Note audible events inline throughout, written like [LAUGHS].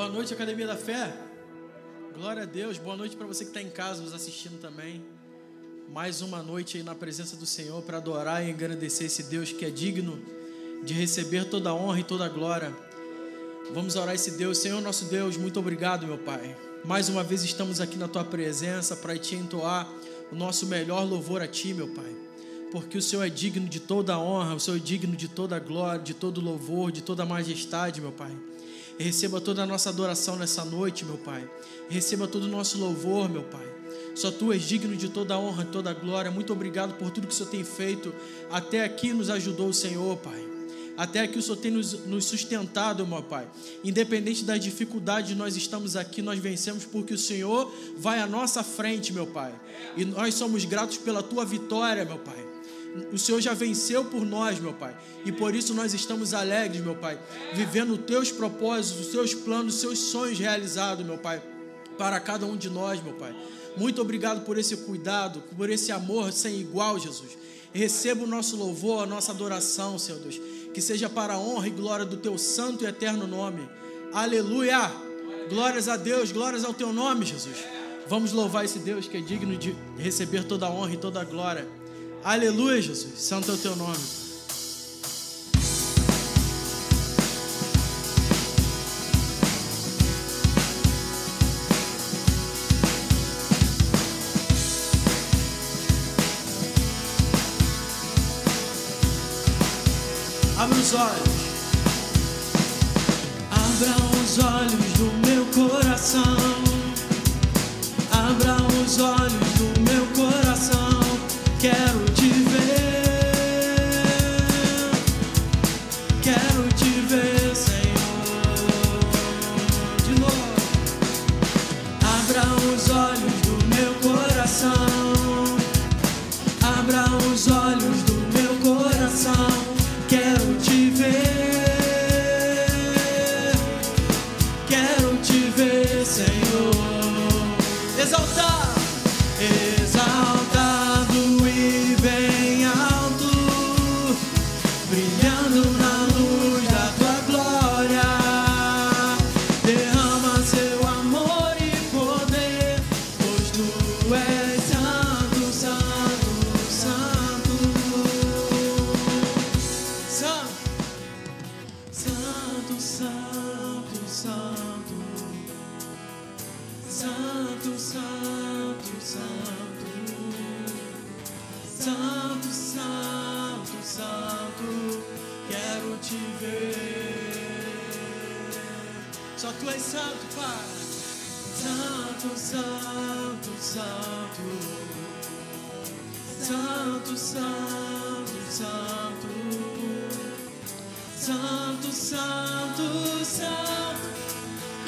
Boa noite, Academia da Fé. Glória a Deus. Boa noite para você que está em casa nos assistindo também. Mais uma noite aí na presença do Senhor para adorar e engrandecer esse Deus que é digno de receber toda a honra e toda a glória. Vamos orar esse Deus. Senhor, nosso Deus, muito obrigado, meu Pai. Mais uma vez estamos aqui na tua presença para te entoar o nosso melhor louvor a ti, meu Pai. Porque o Senhor é digno de toda a honra, o Senhor é digno de toda a glória, de todo louvor, de toda a majestade, meu Pai. Receba toda a nossa adoração nessa noite, meu Pai. Receba todo o nosso louvor, meu Pai. Só tu és digno de toda a honra, toda a glória. Muito obrigado por tudo que o Senhor tem feito. Até aqui nos ajudou o Senhor, Pai. Até aqui o Senhor tem nos sustentado, meu Pai. Independente das dificuldades, nós estamos aqui, nós vencemos porque o Senhor vai à nossa frente, meu Pai. E nós somos gratos pela tua vitória, meu Pai. O Senhor já venceu por nós, meu Pai. E por isso nós estamos alegres, meu Pai. Vivendo os teus propósitos, os teus planos, os seus sonhos realizados, meu Pai. Para cada um de nós, meu Pai. Muito obrigado por esse cuidado, por esse amor sem igual, Jesus. Receba o nosso louvor, a nossa adoração, Senhor Deus. Que seja para a honra e glória do teu santo e eterno nome. Aleluia! Glórias a Deus, glórias ao teu nome, Jesus. Vamos louvar esse Deus que é digno de receber toda a honra e toda a glória. Aleluia, Jesus. Santo é o teu nome. Abra os olhos. Abra os olhos do meu coração. Abra os olhos tu és santo, Pai. Santo, santo, santo. Santo, santo, santo. Santo, santo, santo,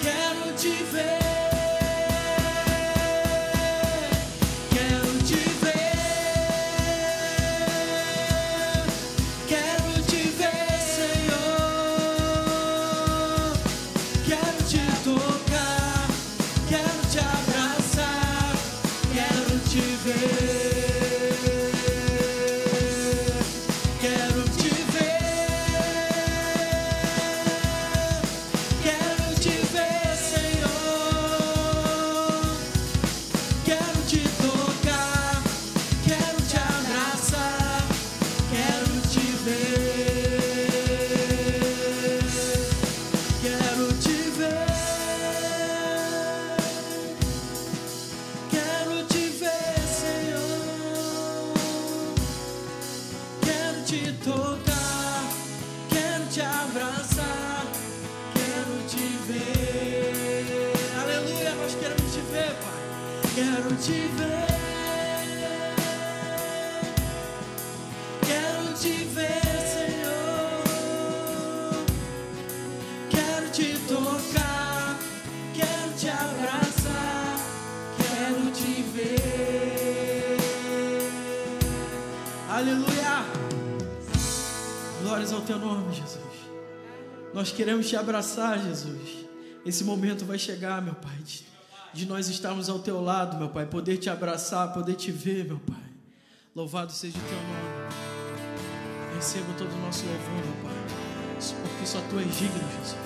quero te ver. Queremos te abraçar, Jesus. Esse momento vai chegar, meu Pai, de, de nós estarmos ao teu lado, meu Pai, poder te abraçar, poder te ver, meu Pai. Louvado seja o teu nome. Receba todo o nosso louvor, meu Pai, porque só tu és digno, Jesus.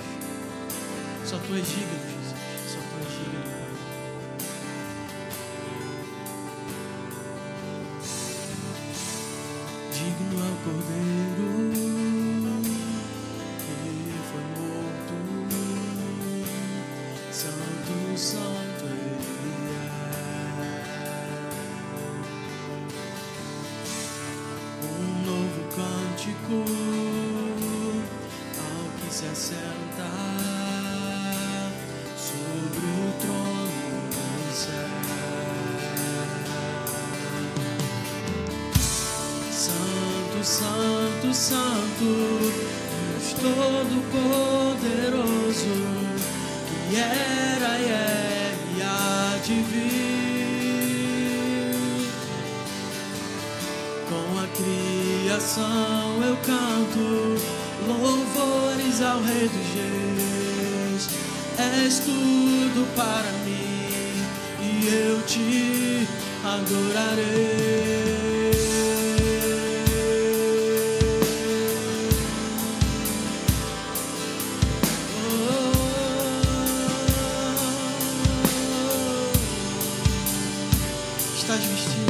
Só tu és digno, Jesus. Estás vestido,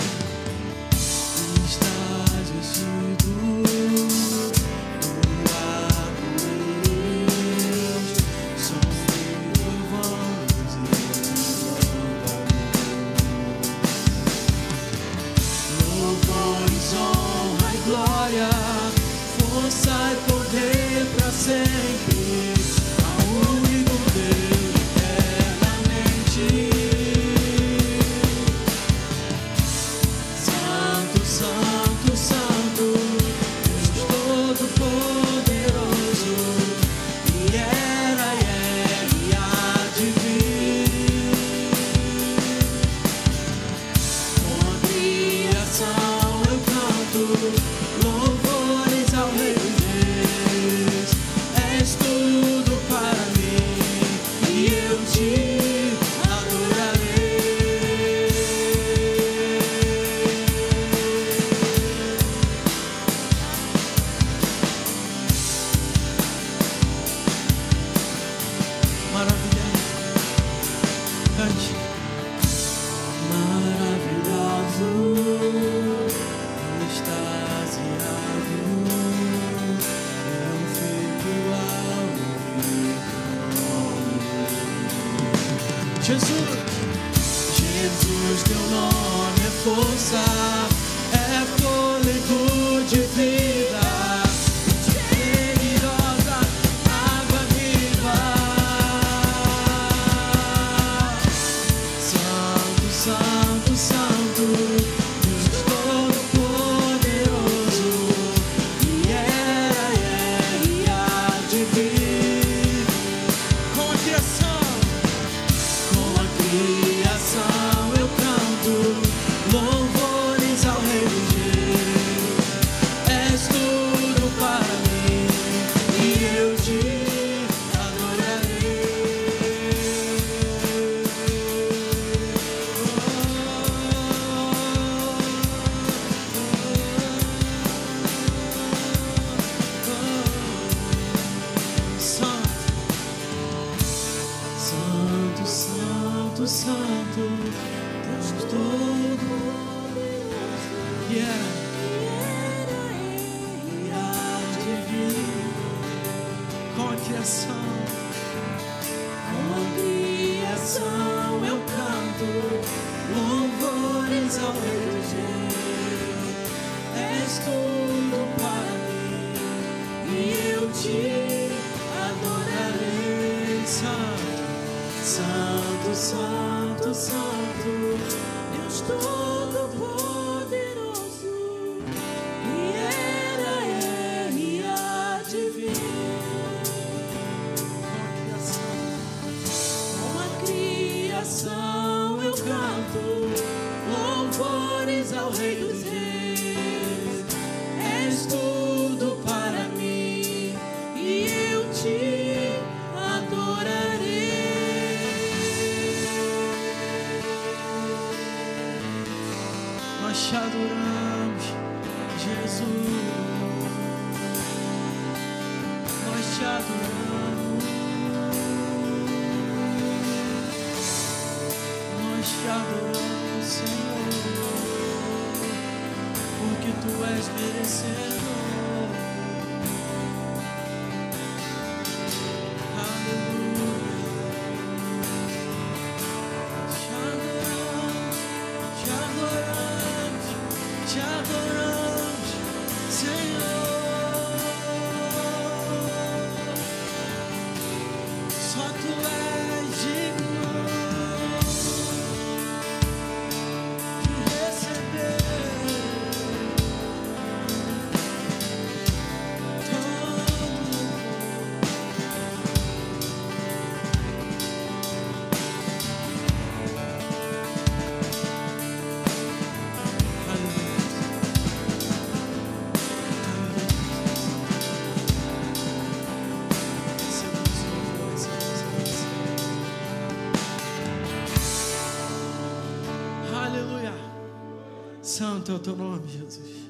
Santo é o teu nome, Jesus.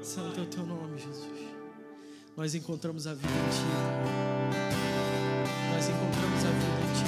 Santo é o teu nome, Jesus. Nós encontramos a vida em ti. Nós encontramos a vida em ti.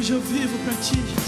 Hoje eu vivo para ti,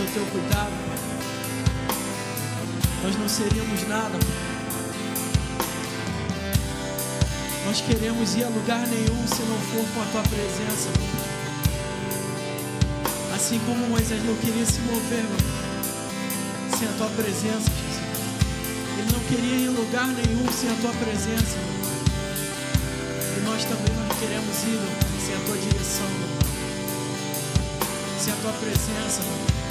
o teu cuidado. Nós não seríamos nada. Nós queremos ir a lugar nenhum se não for com a tua presença. Assim como Moisés não queria se mover, meu sem a tua presença. Ele não queria ir em lugar nenhum sem a tua presença. E nós também não queremos ir meu sem a tua direção, meu sem a tua presença.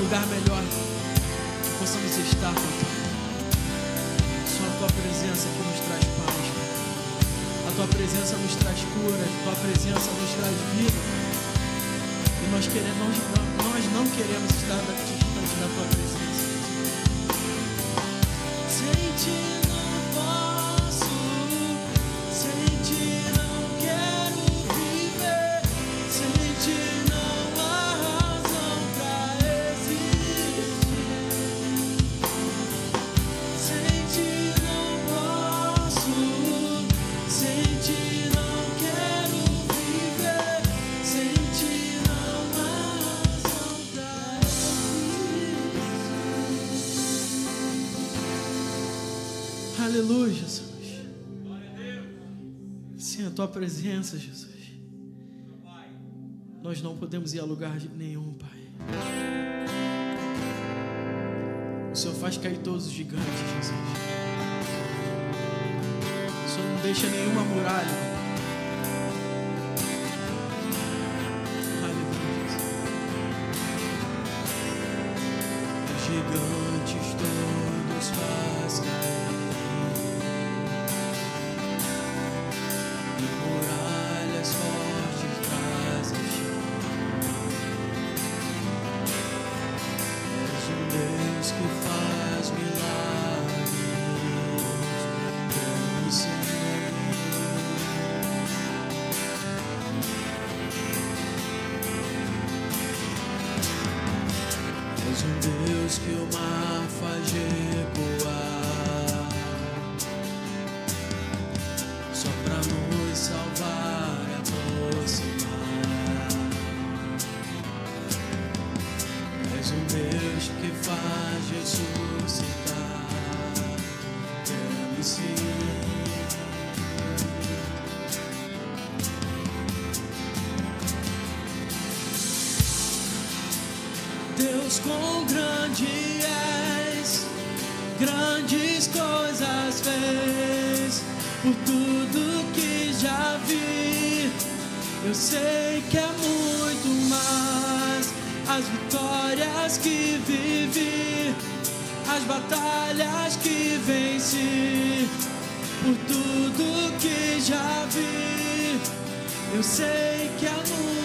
Lugar melhor que possamos estar, Pai. Só a tua presença que nos traz paz. A tua presença nos traz cura, a tua presença nos traz vida. E nós, queremos, nós, não queremos estar distante da tua presença. Sem presença, Jesus. Nós não podemos ir a lugar nenhum, Pai. O Senhor faz cair todos os gigantes, Jesus. O Senhor não deixa nenhuma muralha. Por tudo que já vi. Eu sei que é muito mais as vitórias que vivi, as batalhas que venci, por tudo que já vi. Eu sei que é muito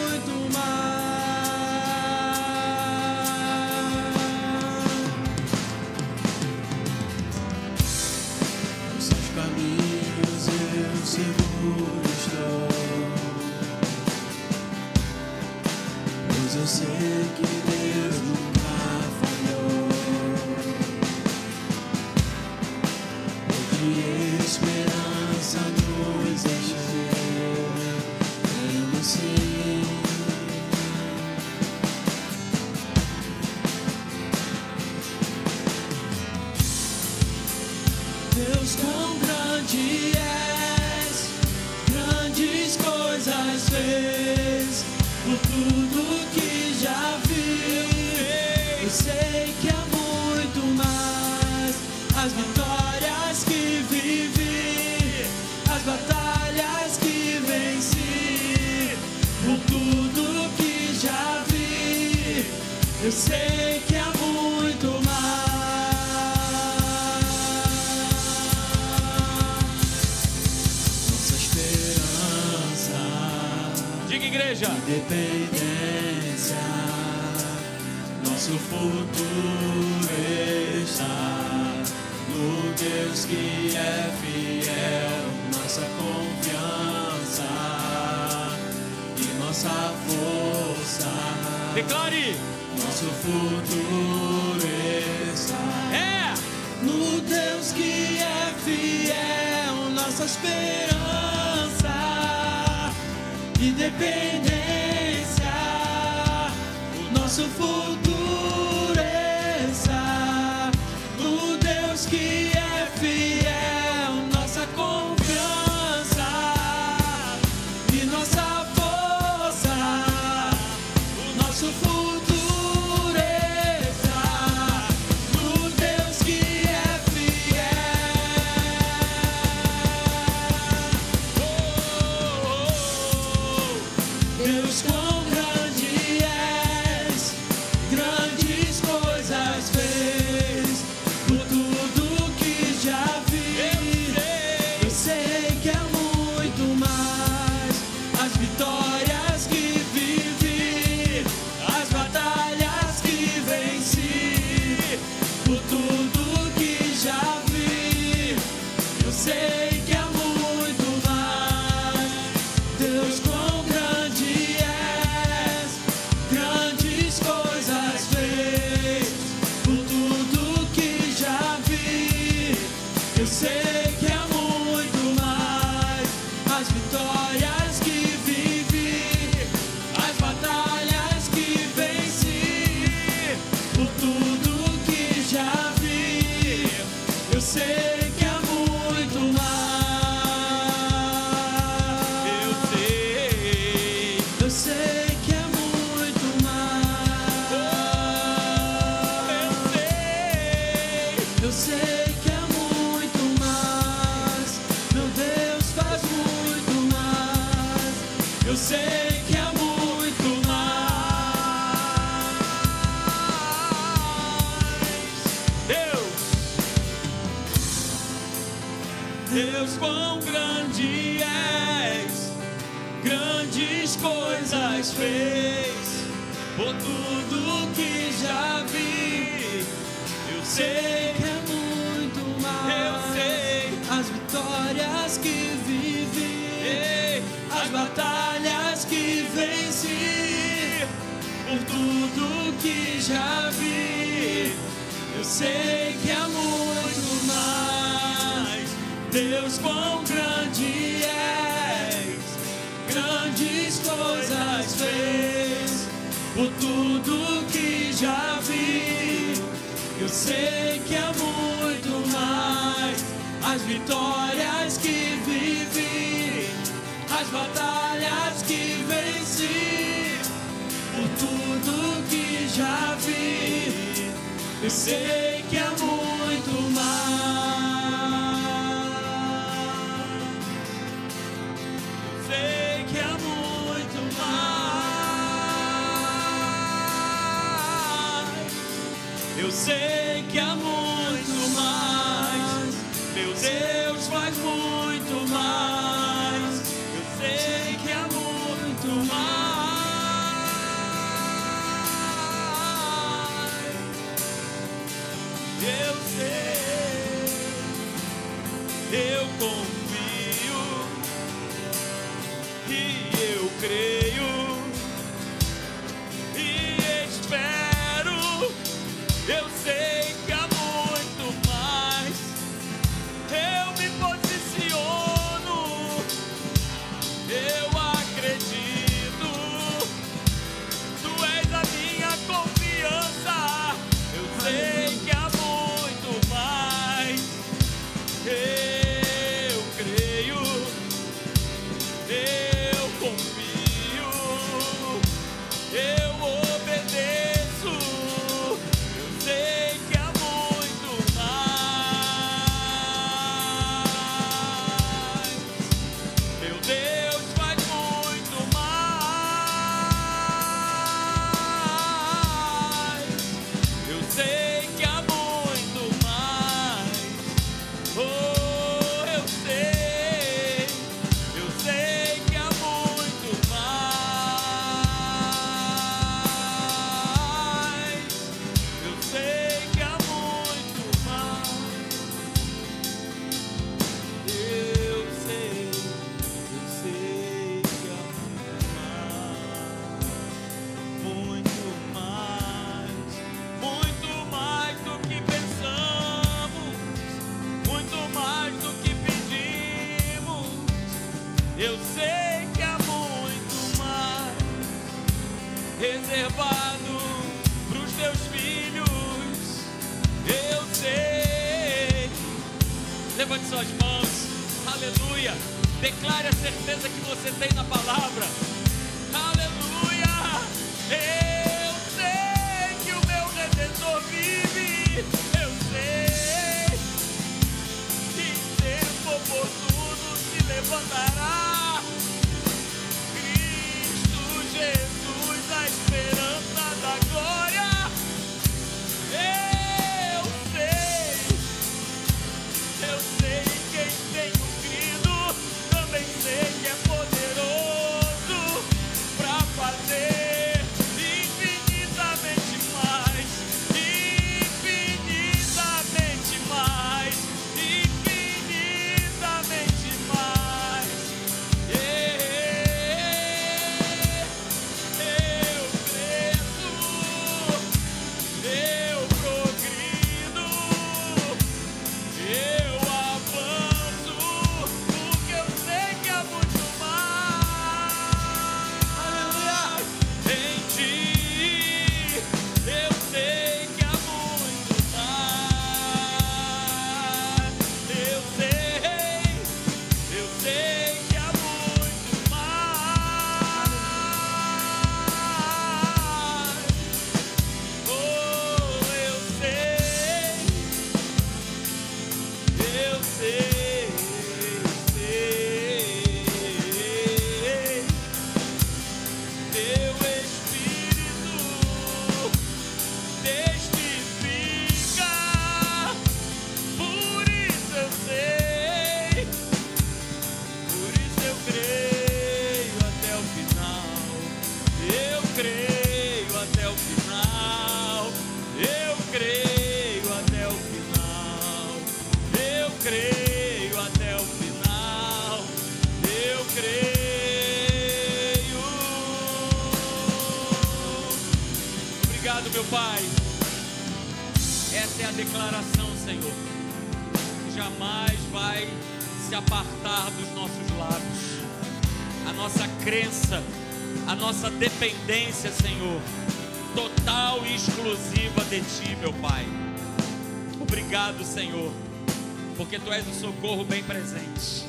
porque Tu és o socorro bem presente.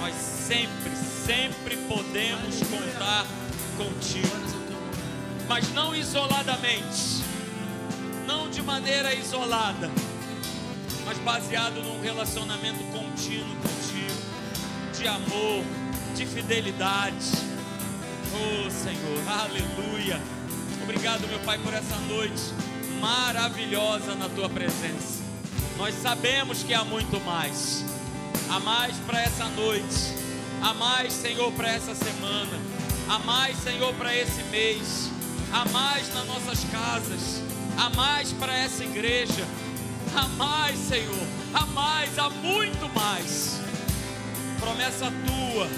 Nós sempre, sempre podemos contar contigo, mas não isoladamente, não de maneira isolada, mas baseado num relacionamento contínuo contigo, de amor, de fidelidade. Oh Senhor, aleluia. Obrigado, meu Pai, por essa noite maravilhosa na tua presença. Nós sabemos que há muito mais. Há mais para essa noite. Há mais, Senhor, para essa semana. Há mais, Senhor, para esse mês. Há mais nas nossas casas. Há mais para essa igreja. Há mais, Senhor. Há mais, há muito mais. Promessa tua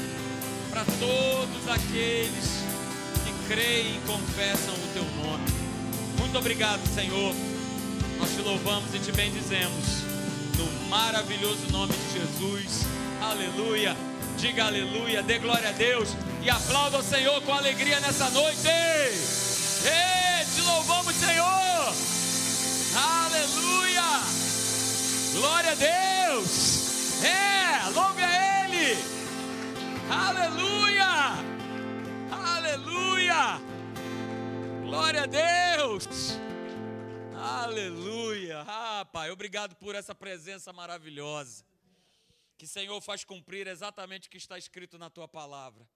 para todos aqueles que creem e confessam o teu nome. Muito obrigado, Senhor. Nós te louvamos e te bendizemos. No maravilhoso nome de Jesus. Aleluia. Diga aleluia, dê glória a Deus e aplauda o Senhor com alegria nessa noite. Ei, te louvamos, Senhor. Aleluia. Glória a Deus. É, louve a Ele. Aleluia. Aleluia. Glória a Deus. Aleluia. Ah, Pai, obrigado por essa presença maravilhosa. Que Senhor faz cumprir exatamente o que está escrito na tua palavra.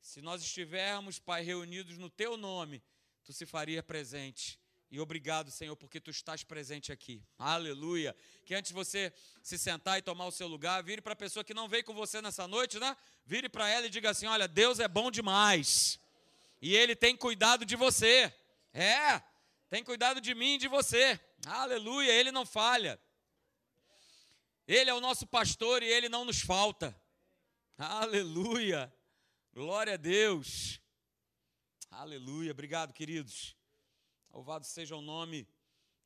Se nós estivermos, Pai, reunidos no teu nome, tu se faria presente. E obrigado, Senhor, porque tu estás presente aqui. Aleluia. Que antes você se sentar e tomar o seu lugar, vire para a pessoa que não veio com você nessa noite, né? Vire para ela e diga assim: Olha, Deus é bom demais. E Ele tem cuidado de você. É, tem cuidado de mim e de você. Aleluia. Ele não falha. Ele é o nosso pastor e ele não nos falta. Aleluia. Glória a Deus. Aleluia. Obrigado, queridos. Louvado seja o nome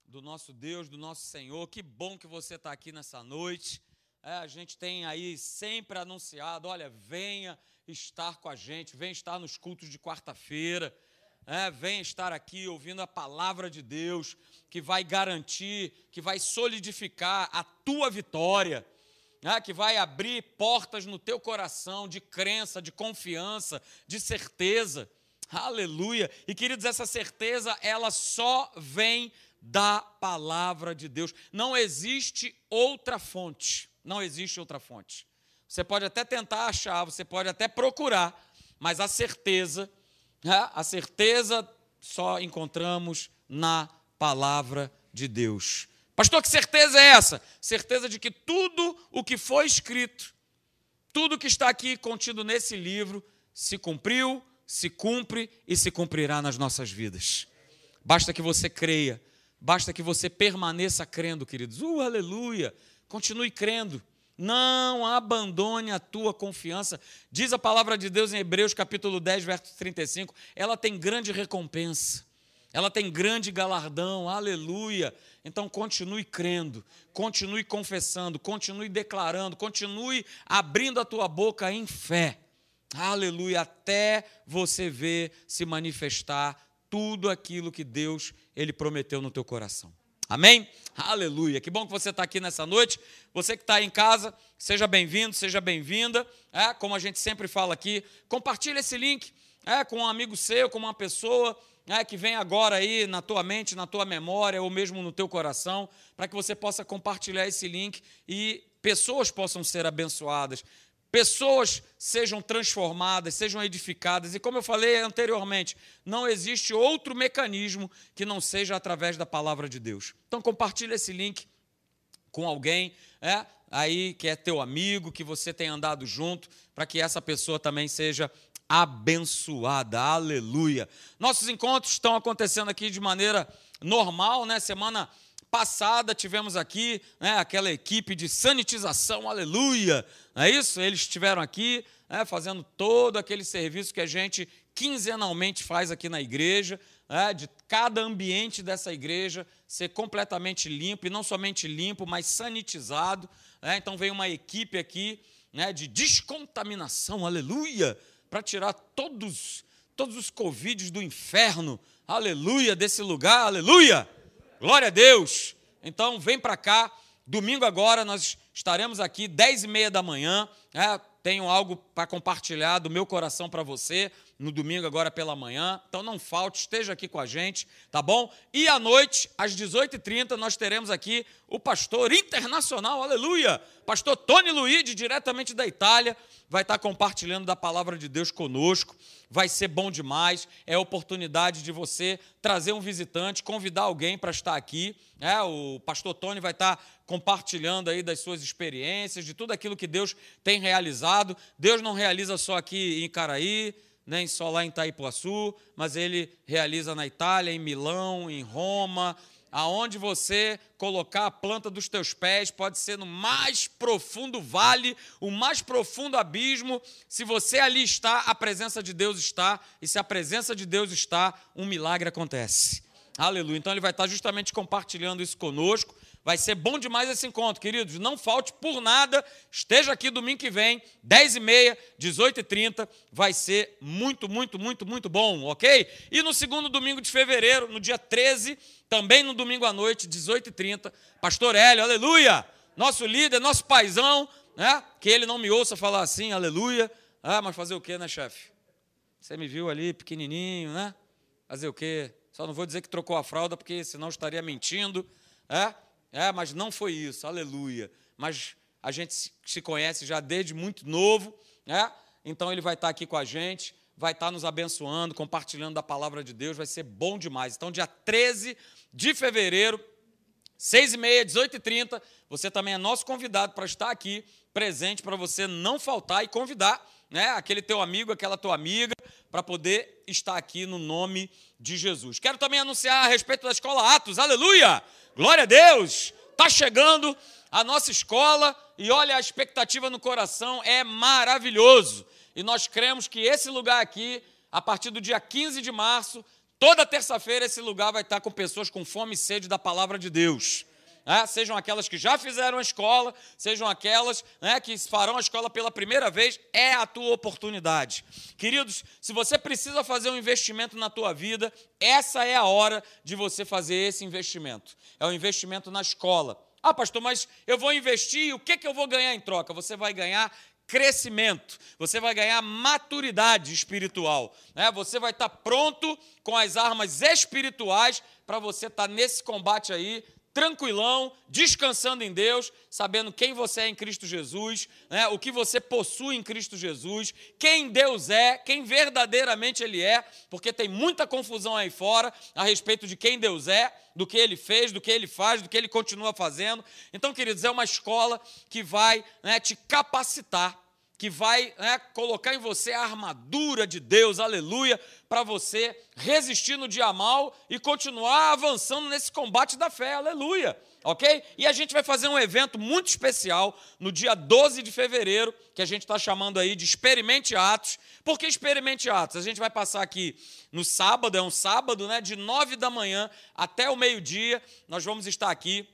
do nosso Deus, do nosso Senhor. Que bom que você está aqui nessa noite. É, a gente tem aí sempre anunciado: olha, venha, estar com a gente, vem estar nos cultos de quarta-feira. É, vem estar aqui ouvindo a palavra de Deus, que vai garantir, que vai solidificar a tua vitória, é, que vai abrir portas no teu coração de crença, de confiança, de certeza. Aleluia. E queridos, essa certeza, ela só vem da palavra de Deus. Não existe outra fonte. Não existe outra fonte. Você pode até tentar achar, você pode até procurar, mas a certeza, né, a certeza só encontramos na palavra de Deus. Pastor, que certeza é essa? Certeza de que tudo o que foi escrito, tudo que está aqui contido nesse livro, se cumpriu, se cumpre e se cumprirá nas nossas vidas. Basta que você creia, basta que você permaneça crendo, queridos. Uh, aleluia! Continue crendo. Não abandone a tua confiança. Diz a palavra de Deus em Hebreus capítulo 10, verso 35. Ela tem grande recompensa. Ela tem grande galardão. Aleluia. Então continue crendo, continue confessando, continue declarando, continue abrindo a tua boca em fé. Aleluia, até você ver se manifestar tudo aquilo que Deus ele prometeu no teu coração. Amém? Aleluia. Que bom que você está aqui nessa noite. Você que está em casa, seja bem-vindo, seja bem-vinda. É, como a gente sempre fala aqui, compartilhe esse link é, com um amigo seu, com uma pessoa é, que vem agora aí na tua mente, na tua memória ou mesmo no teu coração, para que você possa compartilhar esse link e pessoas possam ser abençoadas, pessoas sejam transformadas, sejam edificadas. E como eu falei anteriormente, não existe outro mecanismo que não seja através da palavra de Deus. Então compartilhe esse link com alguém, é, aí que é teu amigo, que você tem andado junto, para que essa pessoa também seja abençoada. Aleluia. Nossos encontros estão acontecendo aqui de maneira normal, né? Semana passada tivemos aqui né, aquela equipe de sanitização, aleluia, não é isso? Eles estiveram aqui né, fazendo todo aquele serviço que a gente quinzenalmente faz aqui na igreja, né, de cada ambiente dessa igreja ser completamente limpo, e não somente limpo, mas sanitizado. Né? Então veio uma equipe aqui né, de descontaminação, aleluia, para tirar todos, todos os Covides do inferno, aleluia, desse lugar, aleluia. Glória a Deus. Então, vem para cá. Domingo agora nós estaremos aqui, 10 e meia da manhã. É, tenho algo para compartilhar do meu coração para você no domingo agora pela manhã. Então não falte, esteja aqui com a gente, tá bom? E à noite, às 18h30, nós teremos aqui o pastor internacional, aleluia, pastor Tony Luigi, diretamente da Itália, vai estar compartilhando da palavra de Deus conosco vai ser bom demais. É oportunidade de você trazer um visitante, convidar alguém para estar aqui. É, o pastor Tony vai estar compartilhando aí das suas experiências, de tudo aquilo que Deus tem realizado. Deus não realiza só aqui em Caraí, nem só lá em Itaipuaçu, mas ele realiza na Itália, em Milão, em Roma, aonde você colocar a planta dos teus pés, pode ser no mais profundo vale, o mais profundo abismo. Se você ali está, a presença de Deus está, e se a presença de Deus está, um milagre acontece. Aleluia. Então ele vai estar justamente compartilhando isso conosco. Vai ser bom demais esse encontro, queridos. Não falte por nada. Esteja aqui domingo que vem, 10h30, 18h30. Vai ser muito, muito, muito, muito bom, ok? E no segundo domingo de fevereiro, no dia 13, também no domingo à noite, 18h30, Pastor Hélio, aleluia! Nosso líder, nosso paizão, né? Que ele não me ouça falar assim, aleluia. Ah, mas fazer o quê, né, chefe? Você me viu ali pequenininho, né? Fazer o quê? Só não vou dizer que trocou a fralda, porque senão estaria mentindo. É? É, mas não foi isso, aleluia. Mas a gente se conhece já desde muito novo, né? Então ele vai estar aqui com a gente, vai estar nos abençoando, compartilhando da palavra de Deus, vai ser bom demais. Então, dia 13 de fevereiro, 6 e meia, 18 e 30, você também é nosso convidado para estar aqui, presente, para você não faltar e convidar né, aquele teu amigo, aquela tua amiga, para poder estar aqui no nome de Jesus. Quero também anunciar a respeito da escola Atos, aleluia! Glória a Deus! Está chegando a nossa escola e olha, a expectativa no coração é maravilhoso. E nós cremos que esse lugar aqui, a partir do dia 15 de março, toda terça-feira, esse lugar vai estar com pessoas com fome e sede da palavra de Deus. Né, sejam aquelas que já fizeram a escola, sejam aquelas né, que farão a escola pela primeira vez, é a tua oportunidade. Queridos, se você precisa fazer um investimento na tua vida, essa é a hora de você fazer esse investimento. É o investimento na escola. Ah, pastor, mas eu vou investir e o que, que eu vou ganhar em troca? Você vai ganhar crescimento, você vai ganhar maturidade espiritual, né? você vai estar pronto com as armas espirituais para você estar nesse combate aí tranquilão, descansando em Deus, sabendo quem você é em Cristo Jesus, né, o que você possui em Cristo Jesus, quem Deus é, quem verdadeiramente Ele é, porque tem muita confusão aí fora a respeito de quem Deus é, do que Ele fez, do que Ele faz, do que Ele continua fazendo. Então, queridos, é uma escola que vai né, te capacitar que vai né, colocar em você a armadura de Deus, aleluia, para você resistir no dia mal e continuar avançando nesse combate da fé, aleluia, ok? E a gente vai fazer um evento muito especial no dia 12 de fevereiro, que a gente está chamando aí de Experimente Atos. Por que Experimente Atos? A gente vai passar aqui no sábado, é um sábado, né, de 9 da manhã até o meio-dia, nós vamos estar aqui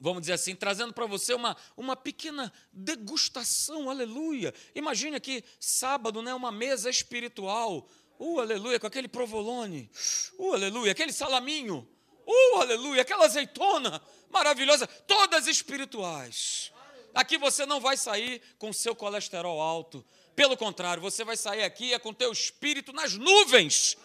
vamos dizer assim, trazendo para você uma, uma pequena degustação, aleluia. Imagine aqui, sábado, né, uma mesa espiritual, uh, aleluia, com aquele provolone, uh, aleluia, aquele salaminho, uh, aleluia, aquela azeitona maravilhosa, todas espirituais. Aqui você não vai sair com seu colesterol alto, pelo contrário, você vai sair aqui é com teu espírito nas nuvens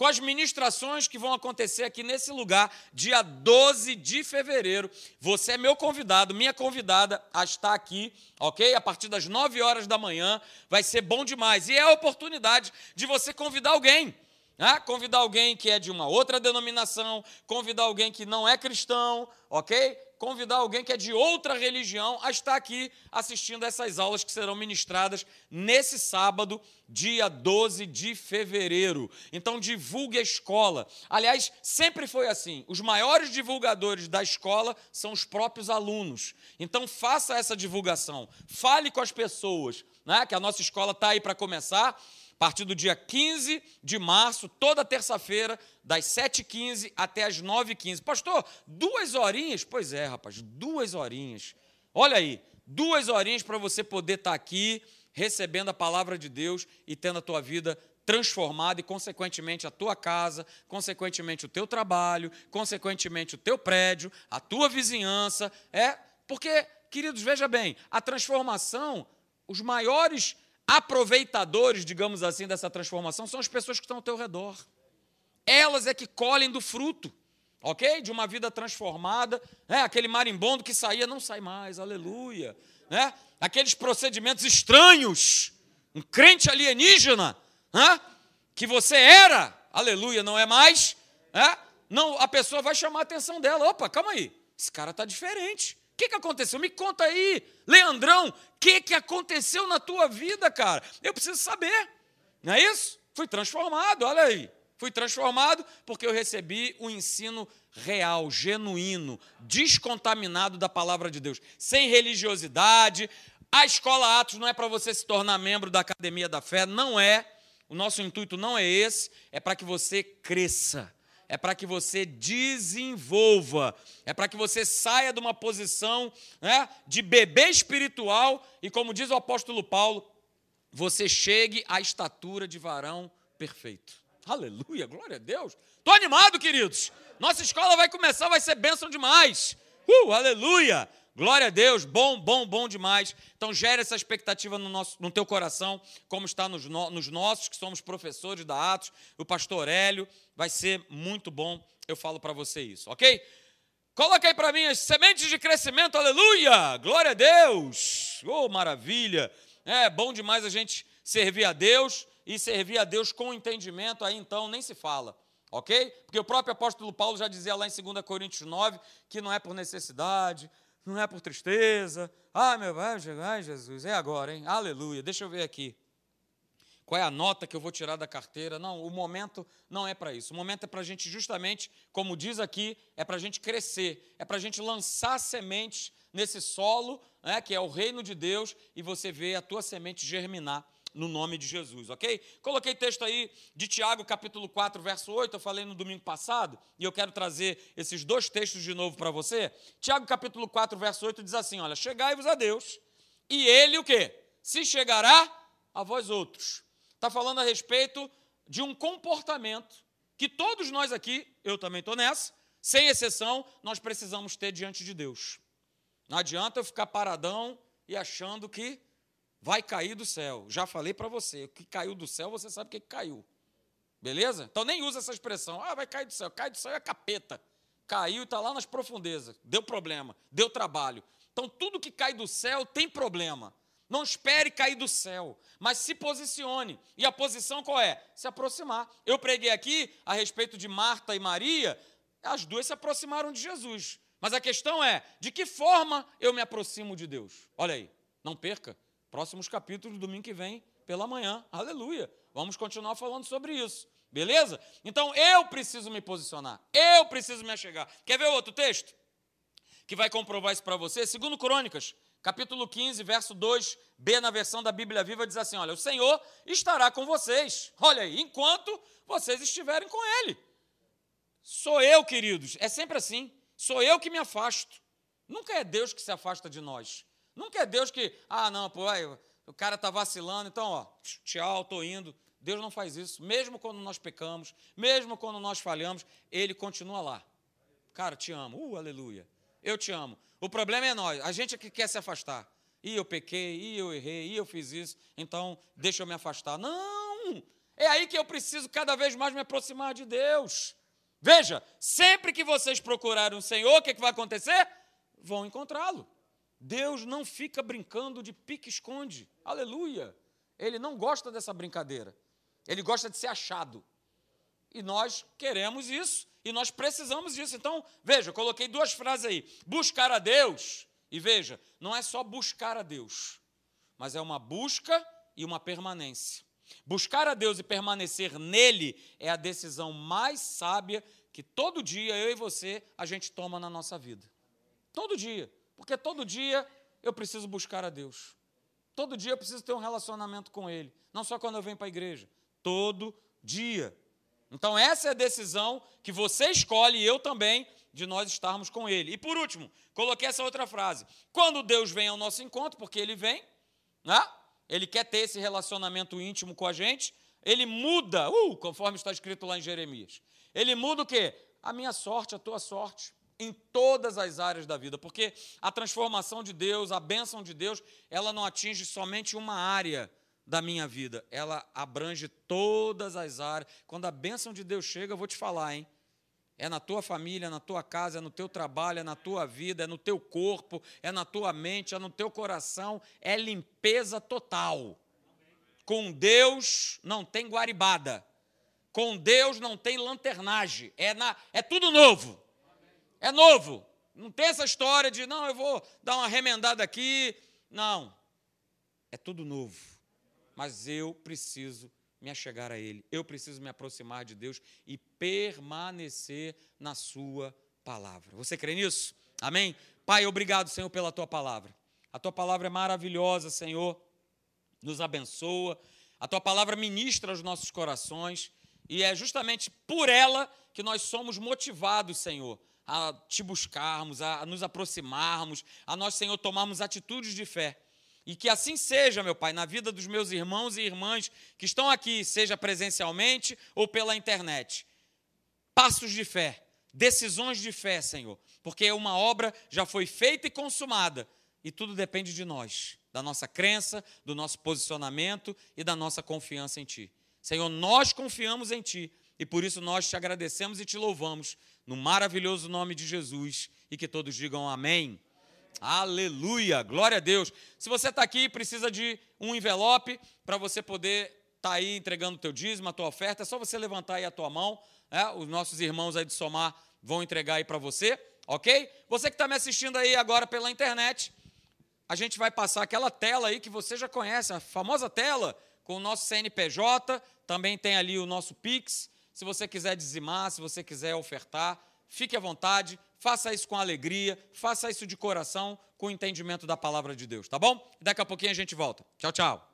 com as ministrações que vão acontecer aqui nesse lugar, dia 12 de fevereiro. Você é meu convidado, minha convidada a estar aqui, ok? A partir das 9 horas da manhã, vai ser bom demais. E é a oportunidade de você convidar alguém. Né? Convidar alguém que é de uma outra denominação, convidar alguém que não é cristão, ok? Convidar alguém que é de outra religião a estar aqui assistindo essas aulas que serão ministradas nesse sábado, dia 12 de fevereiro. Então, divulgue a escola. Aliás, sempre foi assim: os maiores divulgadores da escola são os próprios alunos. Então, faça essa divulgação, fale com as pessoas, né, que a nossa escola está aí para começar a partir do dia 15 de março, toda terça-feira, das 7h15 até as 9h15. Pastor, duas horinhas? Pois é, rapaz, duas horinhas. Olha aí, duas horinhas para você poder estar tá aqui recebendo a palavra de Deus e tendo a tua vida transformada e, consequentemente, a tua casa, consequentemente, o teu trabalho, consequentemente, o teu prédio, a tua vizinhança. É porque, queridos, veja bem, a transformação, os maiores aproveitadores, digamos assim, dessa transformação são as pessoas que estão ao teu redor. Elas é que colhem do fruto, ok? De uma vida transformada. Né? Aquele marimbondo que saía não sai mais, aleluia. Né? Aqueles procedimentos estranhos, um crente alienígena, né? que você era, aleluia, não é mais. Né? Não, a pessoa vai chamar a atenção dela. Opa, calma aí, esse cara está diferente que, que aconteceu? Me conta aí, Leandrão, o que, que aconteceu na tua vida, cara? Eu preciso saber, não é isso? Fui transformado, olha aí. Fui transformado porque eu recebi o ensino real, genuíno, descontaminado da palavra de Deus, sem religiosidade. A escola Atos não é para você se tornar membro da academia da fé, não é. O nosso intuito não é esse, é para que você cresça é para que você desenvolva, é para que você saia de uma posição né, de bebê espiritual e, como diz o apóstolo Paulo, você chegue à estatura de varão perfeito. Aleluia, glória a Deus. Estou animado, queridos. Nossa escola vai começar, vai ser bênção demais. Uh, aleluia. Glória a Deus, bom, bom, bom demais. Então gere essa expectativa no, nosso, no teu coração, como está nos, no, nos nossos, que somos professores da Atos, o pastor Hélio, vai ser muito bom, eu falo para você isso, ok? Coloca aí para mim as sementes de crescimento, aleluia! Glória a Deus! Oh, maravilha! É bom demais a gente servir a Deus e servir a Deus com entendimento, aí então nem se fala ok? Porque o próprio apóstolo Paulo já dizia lá em 2 Coríntios 9 que não é por necessidade, não é por tristeza. Ah, meu pai, ai, Jesus, é agora, hein? Aleluia. Deixa eu ver aqui. Qual é a nota que eu vou tirar da carteira? Não, o momento não é para isso. O momento é para a gente, justamente, como diz aqui, é para a gente crescer, é para a gente lançar sementes nesse solo, né, que é o reino de Deus, e você ver a tua semente germinar no nome de Jesus, ok? Coloquei texto aí de Tiago, capítulo 4, verso 8, eu falei no domingo passado, e eu quero trazer esses dois textos de novo para você. Tiago, capítulo 4, verso 8 diz assim: Olha, chegai-vos a Deus, e Ele o quê? Se chegará a vós outros. Está falando a respeito de um comportamento que todos nós aqui, eu também estou nessa, sem exceção, nós precisamos ter diante de Deus. Não adianta eu ficar paradão e achando que vai cair do céu. Já falei para você, o que caiu do céu, você sabe o que caiu. Beleza? Então nem usa essa expressão. Ah, vai cair do céu. Cai do céu é capeta. Caiu e está lá nas profundezas. Deu problema, deu trabalho. Então tudo que cai do céu tem problema. Não espere cair do céu, mas se posicione. E a posição qual é? Se aproximar. Eu preguei aqui a respeito de Marta e Maria, as duas se aproximaram de Jesus. Mas a questão é, de que forma eu me aproximo de Deus? Olha aí, não perca. Próximos capítulos, domingo que vem, pela manhã. Aleluia. Vamos continuar falando sobre isso. Beleza? Então eu preciso me posicionar. Eu preciso me achegar. Quer ver outro texto? Que vai comprovar isso para você? Segundo Crônicas, capítulo 15, verso 2b, na versão da Bíblia Viva, diz assim: Olha, o Senhor estará com vocês. Olha aí, enquanto vocês estiverem com Ele. Sou eu, queridos. É sempre assim. Sou eu que me afasto. Nunca é Deus que se afasta de nós. Nunca é Deus que, ah, não, pô, aí, o cara está vacilando, então, ó, tchau, estou indo. Deus não faz isso. Mesmo quando nós pecamos, mesmo quando nós falhamos, Ele continua lá. Cara, te amo. Uh, aleluia. Eu te amo. O problema é nós. A gente é que quer se afastar. E eu pequei, e eu errei, e eu fiz isso, então deixa eu me afastar. Não! É aí que eu preciso cada vez mais me aproximar de Deus. Veja, sempre que vocês procurarem o Senhor, o que, é que vai acontecer? Vão encontrá-lo. Deus não fica brincando de pique-esconde. Aleluia. Ele não gosta dessa brincadeira. Ele gosta de ser achado. E nós queremos isso e nós precisamos disso. Então, veja, coloquei duas frases aí. Buscar a Deus, e veja, não é só buscar a Deus, mas é uma busca e uma permanência. Buscar a Deus e permanecer nele é a decisão mais sábia que todo dia eu e você a gente toma na nossa vida. Todo dia. Porque todo dia eu preciso buscar a Deus. Todo dia eu preciso ter um relacionamento com Ele. Não só quando eu venho para a igreja. Todo dia. Então, essa é a decisão que você escolhe e eu também, de nós estarmos com Ele. E por último, coloquei essa outra frase. Quando Deus vem ao nosso encontro, porque Ele vem, né? Ele quer ter esse relacionamento íntimo com a gente, Ele muda, uh, conforme está escrito lá em Jeremias. Ele muda o quê? A minha sorte, a tua sorte em todas as áreas da vida, porque a transformação de Deus, a bênção de Deus, ela não atinge somente uma área da minha vida, ela abrange todas as áreas. Quando a bênção de Deus chega, eu vou te falar, hein? É na tua família, é na tua casa, é no teu trabalho, é na tua vida, é no teu corpo, é na tua mente, é no teu coração, é limpeza total. Com Deus não tem guaribada. Com Deus não tem lanternagem. É, na, é tudo novo. É novo. Não tem essa história de, não, eu vou dar uma remendada aqui. Não. É tudo novo. Mas eu preciso me achegar a Ele. Eu preciso me aproximar de Deus e permanecer na Sua palavra. Você crê nisso? Amém? Pai, obrigado, Senhor, pela Tua palavra. A Tua palavra é maravilhosa, Senhor. Nos abençoa. A Tua palavra ministra os nossos corações. E é justamente por ela que nós somos motivados, Senhor, a te buscarmos, a nos aproximarmos, a nós, Senhor, tomarmos atitudes de fé. E que assim seja, meu Pai, na vida dos meus irmãos e irmãs que estão aqui, seja presencialmente ou pela internet. Passos de fé, decisões de fé, Senhor, porque uma obra já foi feita e consumada e tudo depende de nós, da nossa crença, do nosso posicionamento e da nossa confiança em Ti. Senhor, nós confiamos em Ti e por isso nós te agradecemos e te louvamos no maravilhoso nome de Jesus e que todos digam amém. Aleluia, glória a Deus. Se você está aqui e precisa de um envelope para você poder estar tá aí entregando o teu dízimo, a tua oferta, é só você levantar aí a tua mão. Né? Os nossos irmãos aí de Somar vão entregar aí para você, ok? Você que está me assistindo aí agora pela internet, a gente vai passar aquela tela aí que você já conhece, a famosa tela com o nosso CNPJ, também tem ali o nosso Pix. Se você quiser dizimar, se você quiser ofertar, fique à vontade, faça isso com alegria, faça isso de coração, com o entendimento da palavra de Deus, tá bom? Daqui a pouquinho a gente volta. Tchau, tchau.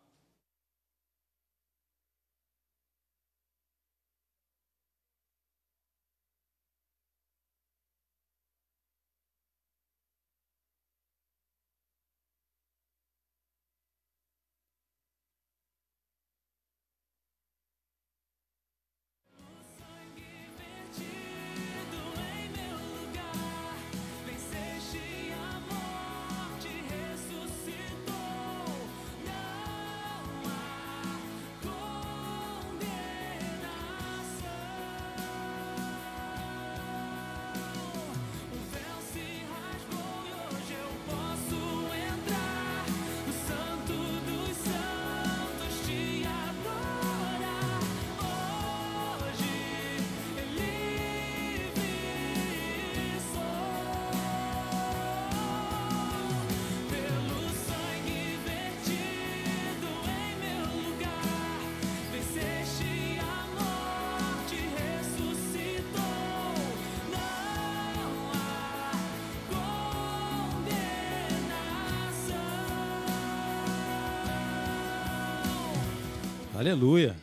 Aleluia.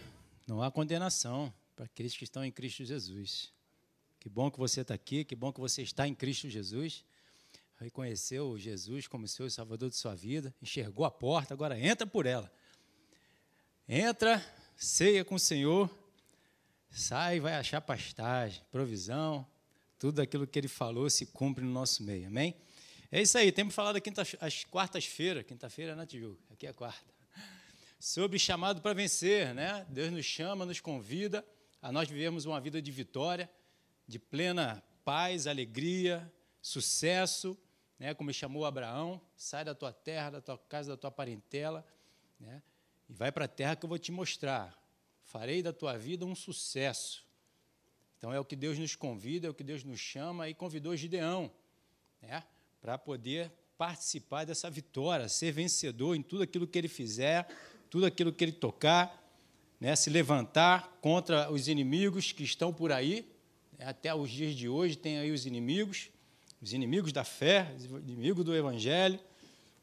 Não há condenação para aqueles que estão em Cristo Jesus. Que bom que você está aqui, que bom que você está em Cristo Jesus. Reconheceu Jesus como seu Salvador de sua vida, enxergou a porta, agora entra por ela. Entra, ceia com o Senhor, sai, vai achar pastagem, provisão, tudo aquilo que ele falou se cumpre no nosso meio. Amém? É isso aí, temos falado aqui às quartas-feiras, quinta-feira na Tijuca, aqui é quarta sobre chamado para vencer, né? Deus nos chama, nos convida a nós vivermos uma vida de vitória, de plena paz, alegria, sucesso, né? Como chamou Abraão, sai da tua terra, da tua casa, da tua parentela, né? E vai para a terra que eu vou te mostrar. Farei da tua vida um sucesso. Então é o que Deus nos convida, é o que Deus nos chama e convidou Gideão, né? Para poder participar dessa vitória, ser vencedor em tudo aquilo que ele fizer tudo aquilo que ele tocar, né, se levantar contra os inimigos que estão por aí. Né, até os dias de hoje tem aí os inimigos, os inimigos da fé, os inimigos do Evangelho,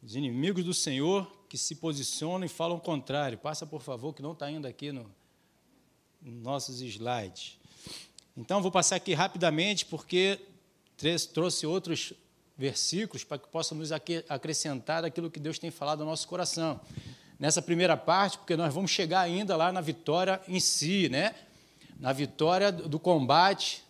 os inimigos do Senhor que se posicionam e falam o contrário. Passa, por favor, que não está indo aqui no, nos nossos slides. Então, vou passar aqui rapidamente, porque trouxe outros versículos para que possa nos acrescentar aquilo que Deus tem falado no nosso coração nessa primeira parte, porque nós vamos chegar ainda lá na vitória em si, né? Na vitória do combate,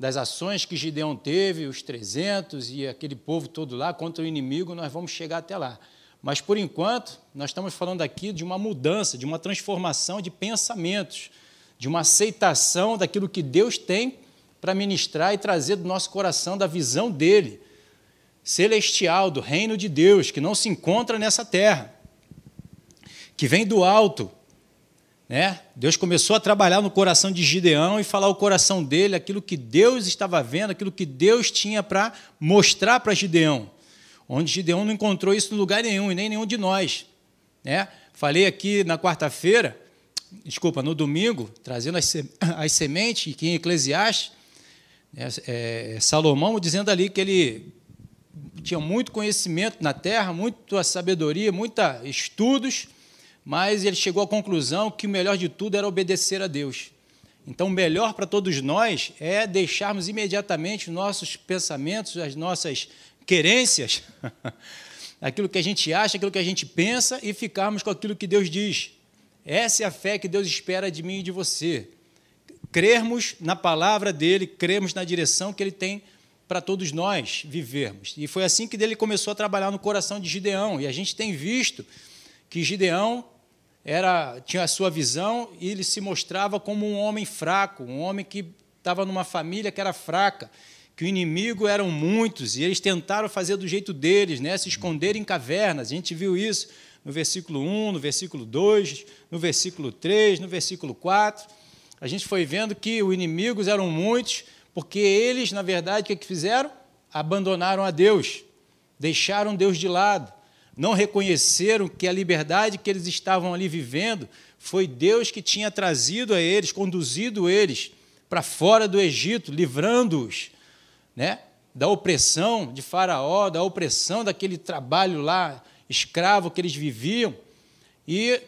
das ações que Gideão teve, os 300 e aquele povo todo lá contra o inimigo, nós vamos chegar até lá. Mas por enquanto, nós estamos falando aqui de uma mudança, de uma transformação de pensamentos, de uma aceitação daquilo que Deus tem para ministrar e trazer do nosso coração, da visão dele, celestial, do reino de Deus, que não se encontra nessa terra que vem do alto. Né? Deus começou a trabalhar no coração de Gideão e falar o coração dele, aquilo que Deus estava vendo, aquilo que Deus tinha para mostrar para Gideão. Onde Gideão não encontrou isso em lugar nenhum, e nem nenhum de nós. Né? Falei aqui na quarta-feira, desculpa, no domingo, trazendo as, [COUGHS] sementes, que em Eclesiastes, né, é, Salomão dizendo ali que ele tinha muito conhecimento na terra, muita sabedoria, muitos estudos, mas ele chegou à conclusão que o melhor de tudo era obedecer a Deus. Então, o melhor para todos nós é deixarmos imediatamente os nossos pensamentos, as nossas querências, [LAUGHS] aquilo que a gente acha, aquilo que a gente pensa, e ficarmos com aquilo que Deus diz. Essa é a fé que Deus espera de mim e de você. Crermos na palavra dele, crermos na direção que ele tem para todos nós vivermos. E foi assim que ele começou a trabalhar no coração de Gideão. E a gente tem visto que Gideão era tinha a sua visão e ele se mostrava como um homem fraco, um homem que estava numa família que era fraca, que o inimigo eram muitos e eles tentaram fazer do jeito deles, né, se esconder em cavernas. A gente viu isso no versículo 1, no versículo 2, no versículo 3, no versículo 4. A gente foi vendo que os inimigos eram muitos, porque eles, na verdade, o que fizeram? Abandonaram a Deus, deixaram Deus de lado não reconheceram que a liberdade que eles estavam ali vivendo foi Deus que tinha trazido a eles, conduzido eles para fora do Egito, livrando-os né, da opressão de Faraó, da opressão daquele trabalho lá escravo que eles viviam, e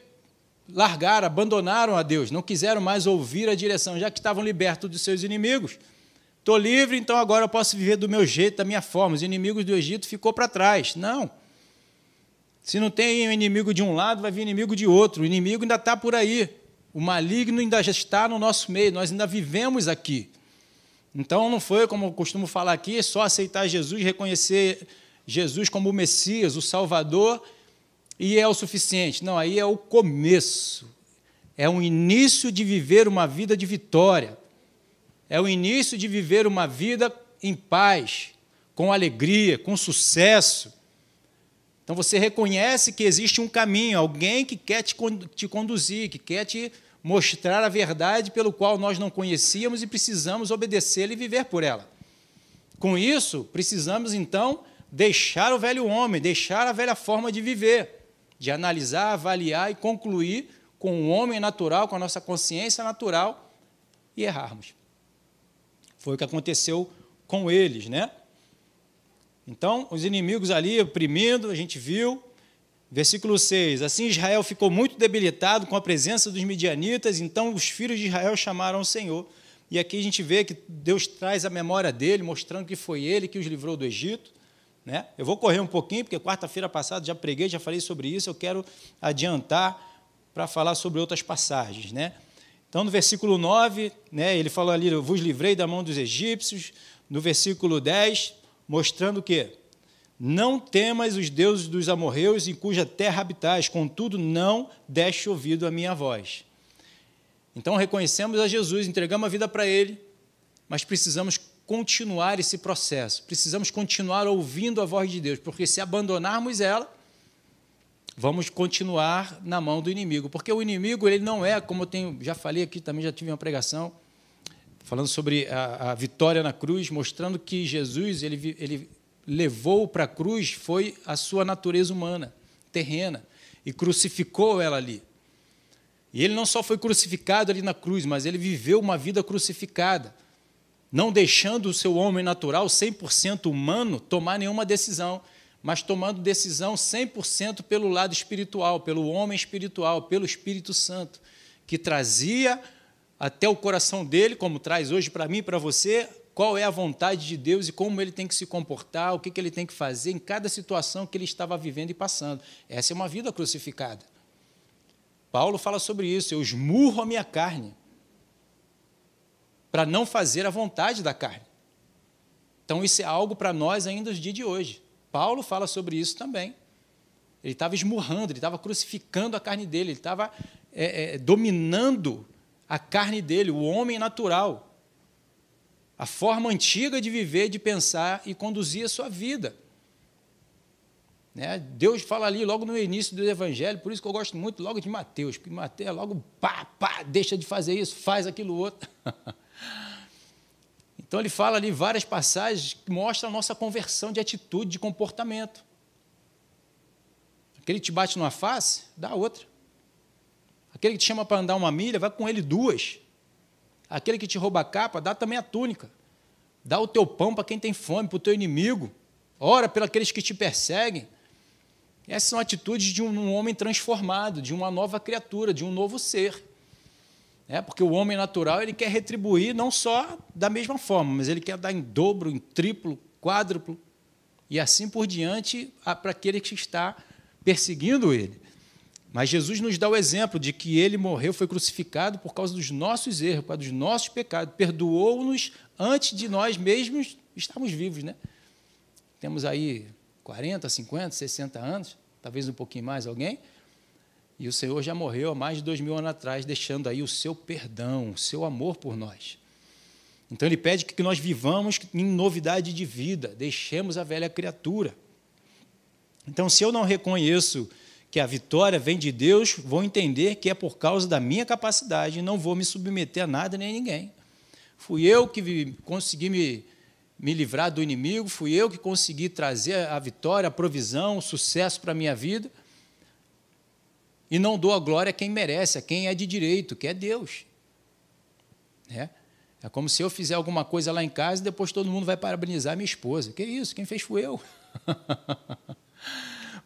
largaram, abandonaram a Deus, não quiseram mais ouvir a direção, já que estavam libertos dos seus inimigos. Estou livre, então agora eu posso viver do meu jeito, da minha forma. Os inimigos do Egito ficou para trás. Não. Se não tem um inimigo de um lado, vai vir inimigo de outro. O inimigo ainda está por aí. O maligno ainda já está no nosso meio. Nós ainda vivemos aqui. Então não foi, como eu costumo falar aqui, só aceitar Jesus, reconhecer Jesus como o Messias, o Salvador, e é o suficiente. Não, aí é o começo. É o início de viver uma vida de vitória. É o início de viver uma vida em paz, com alegria, com sucesso. Então você reconhece que existe um caminho, alguém que quer te, te conduzir, que quer te mostrar a verdade pelo qual nós não conhecíamos e precisamos obedecê-la e viver por ela. Com isso, precisamos então deixar o velho homem, deixar a velha forma de viver, de analisar, avaliar e concluir com o homem natural, com a nossa consciência natural e errarmos. Foi o que aconteceu com eles, né? Então, os inimigos ali oprimindo, a gente viu, Versículo 6: Assim Israel ficou muito debilitado com a presença dos midianitas, então os filhos de Israel chamaram o Senhor. E aqui a gente vê que Deus traz a memória dele, mostrando que foi ele que os livrou do Egito. Né? Eu vou correr um pouquinho, porque quarta-feira passada já preguei, já falei sobre isso, eu quero adiantar para falar sobre outras passagens. Né? Então, no versículo 9, né, ele fala ali, eu vos livrei da mão dos egípcios. No versículo 10, mostrando que não temas os deuses dos amorreus em cuja terra habitais, contudo não deste ouvido à minha voz. Então reconhecemos a Jesus, entregamos a vida para Ele, mas precisamos continuar esse processo, precisamos continuar ouvindo a voz de Deus, porque se abandonarmos ela, vamos continuar na mão do inimigo, porque o inimigo ele não é, como eu tenho, já falei aqui, também já tive uma pregação, falando sobre a, a vitória na cruz, mostrando que Jesus ele, ele levou para a cruz foi a sua natureza humana, terrena, e crucificou ela ali. E ele não só foi crucificado ali na cruz, mas ele viveu uma vida crucificada, não deixando o seu homem natural, 100% humano, tomar nenhuma decisão, mas tomando decisão 100% pelo lado espiritual, pelo homem espiritual, pelo Espírito Santo, que trazia até o coração dele, como traz hoje para mim e para você, qual é a vontade de Deus e como ele tem que se comportar, o que, que ele tem que fazer em cada situação que ele estava vivendo e passando. Essa é uma vida crucificada. Paulo fala sobre isso. Eu esmurro a minha carne para não fazer a vontade da carne. Então, isso é algo para nós ainda nos dias de hoje. Paulo fala sobre isso também. Ele estava esmurrando, ele estava crucificando a carne dele, ele estava é, é, dominando a carne dele, o homem natural. A forma antiga de viver, de pensar e conduzir a sua vida. Né? Deus fala ali logo no início do Evangelho, por isso que eu gosto muito logo de Mateus, porque Mateus é logo pá, pá, deixa de fazer isso, faz aquilo outro. [LAUGHS] então ele fala ali várias passagens que mostram a nossa conversão de atitude, de comportamento. Aquele que te bate numa face, dá outra. Aquele que te chama para andar uma milha, vai com ele duas. Aquele que te rouba a capa, dá também a túnica. Dá o teu pão para quem tem fome, para o teu inimigo. Ora pelos aqueles que te perseguem. Essas são atitudes de um homem transformado, de uma nova criatura, de um novo ser. É, porque o homem natural ele quer retribuir não só da mesma forma, mas ele quer dar em dobro, em triplo, quádruplo, e assim por diante para aquele que está perseguindo ele. Mas Jesus nos dá o exemplo de que ele morreu, foi crucificado por causa dos nossos erros, por causa dos nossos pecados, perdoou-nos antes de nós mesmos estarmos vivos. Né? Temos aí 40, 50, 60 anos, talvez um pouquinho mais alguém. E o Senhor já morreu há mais de dois mil anos atrás, deixando aí o seu perdão, o seu amor por nós. Então ele pede que nós vivamos em novidade de vida, deixemos a velha criatura. Então, se eu não reconheço que a vitória vem de Deus, vou entender que é por causa da minha capacidade não vou me submeter a nada nem a ninguém. Fui eu que consegui me me livrar do inimigo, fui eu que consegui trazer a vitória, a provisão, o sucesso para a minha vida. E não dou a glória a quem merece, a quem é de direito, que é Deus. É, é como se eu fizer alguma coisa lá em casa e depois todo mundo vai parabenizar minha esposa. Que isso? Quem fez foi eu. [LAUGHS]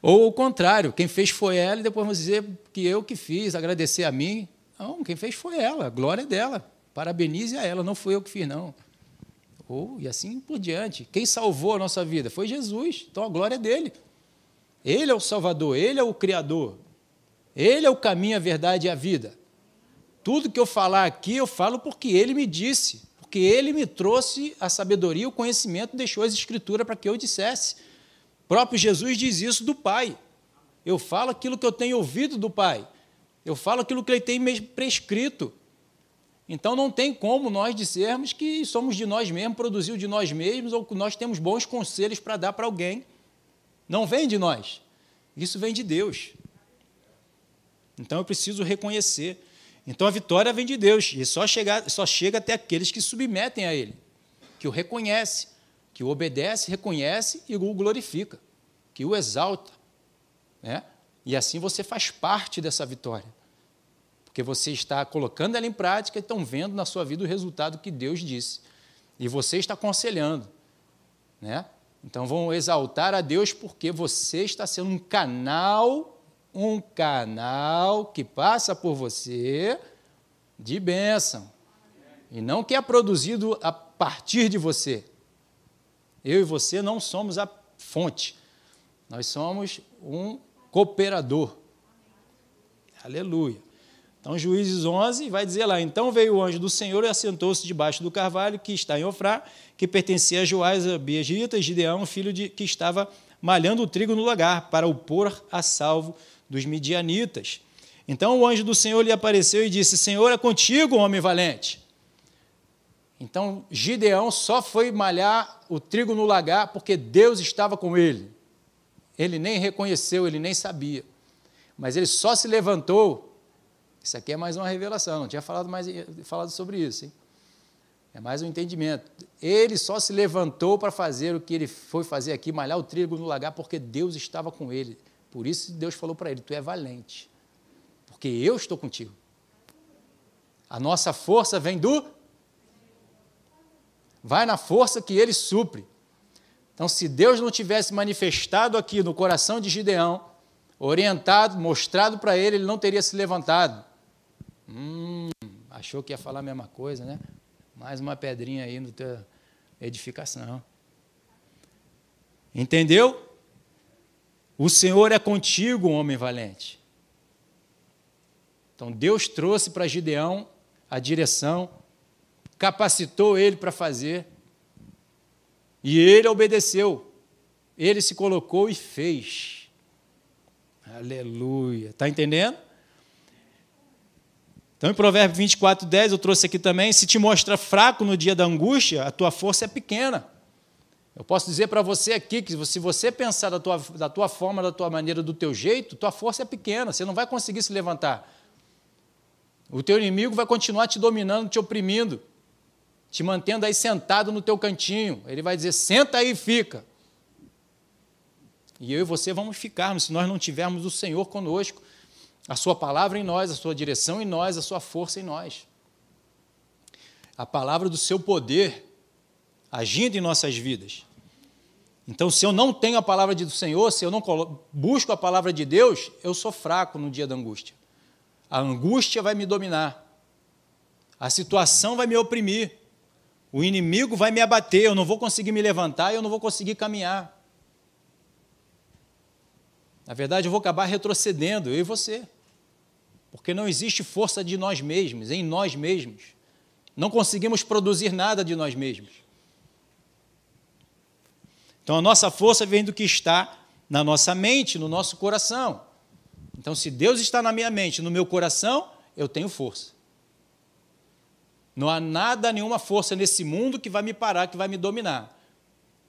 Ou o contrário, quem fez foi ela e depois vão dizer que eu que fiz, agradecer a mim. Não, quem fez foi ela, a glória é dela. Parabenize a ela, não foi eu que fiz, não. Ou, e assim por diante. Quem salvou a nossa vida? Foi Jesus. Então a glória é dele. Ele é o Salvador, ele é o Criador. Ele é o caminho, a verdade e a vida. Tudo que eu falar aqui, eu falo porque ele me disse, porque ele me trouxe a sabedoria, o conhecimento, deixou as escrituras para que eu dissesse. Próprio Jesus diz isso do Pai. Eu falo aquilo que eu tenho ouvido do Pai. Eu falo aquilo que ele tem prescrito. Então não tem como nós dizermos que somos de nós mesmos, produziu de nós mesmos, ou que nós temos bons conselhos para dar para alguém. Não vem de nós. Isso vem de Deus. Então eu preciso reconhecer. Então a vitória vem de Deus e só chega, só chega até aqueles que submetem a Ele, que o reconhece, que o obedece, reconhece e o glorifica, que o exalta. Né? E assim você faz parte dessa vitória. Porque você está colocando ela em prática e estão vendo na sua vida o resultado que Deus disse. E você está aconselhando. Né? Então vão exaltar a Deus porque você está sendo um canal, um canal que passa por você de bênção. E não que é produzido a partir de você. Eu e você não somos a fonte. Nós somos um cooperador. Aleluia. Então, Juízes 11 vai dizer lá: Então veio o anjo do Senhor e assentou-se debaixo do carvalho que está em Ofrá, que pertencia a Joás, a Biegita, Gideão, filho de que estava malhando o trigo no lagar, para o pôr a salvo dos midianitas. Então o anjo do Senhor lhe apareceu e disse: Senhor é contigo, homem valente. Então Gideão só foi malhar o trigo no lagar porque Deus estava com ele. Ele nem reconheceu, ele nem sabia. Mas ele só se levantou isso aqui é mais uma revelação, não tinha falado, mais, falado sobre isso. Hein? É mais um entendimento. Ele só se levantou para fazer o que ele foi fazer aqui, malhar o trigo no lagar, porque Deus estava com ele. Por isso Deus falou para ele: Tu é valente, porque eu estou contigo. A nossa força vem do. Vai na força que ele supre. Então, se Deus não tivesse manifestado aqui no coração de Gideão, orientado, mostrado para ele, ele não teria se levantado. Hum, achou que ia falar a mesma coisa, né? Mais uma pedrinha aí no teu edificação. Entendeu? O Senhor é contigo, homem valente. Então Deus trouxe para Gideão a direção, capacitou ele para fazer, e ele obedeceu. Ele se colocou e fez. Aleluia. Está entendendo? Então, em Provérbios 24, 10, eu trouxe aqui também: se te mostra fraco no dia da angústia, a tua força é pequena. Eu posso dizer para você aqui que se você pensar da tua, da tua forma, da tua maneira, do teu jeito, tua força é pequena, você não vai conseguir se levantar. O teu inimigo vai continuar te dominando, te oprimindo, te mantendo aí sentado no teu cantinho. Ele vai dizer: senta aí e fica. E eu e você vamos ficar, se nós não tivermos o Senhor conosco a sua palavra em nós, a sua direção em nós, a sua força em nós. A palavra do seu poder agindo em nossas vidas. Então, se eu não tenho a palavra do Senhor, se eu não busco a palavra de Deus, eu sou fraco no dia da angústia. A angústia vai me dominar. A situação vai me oprimir. O inimigo vai me abater, eu não vou conseguir me levantar, eu não vou conseguir caminhar. Na verdade, eu vou acabar retrocedendo, eu e você. Porque não existe força de nós mesmos, em nós mesmos. Não conseguimos produzir nada de nós mesmos. Então a nossa força vem do que está na nossa mente, no nosso coração. Então, se Deus está na minha mente, no meu coração, eu tenho força. Não há nada, nenhuma força nesse mundo que vai me parar, que vai me dominar.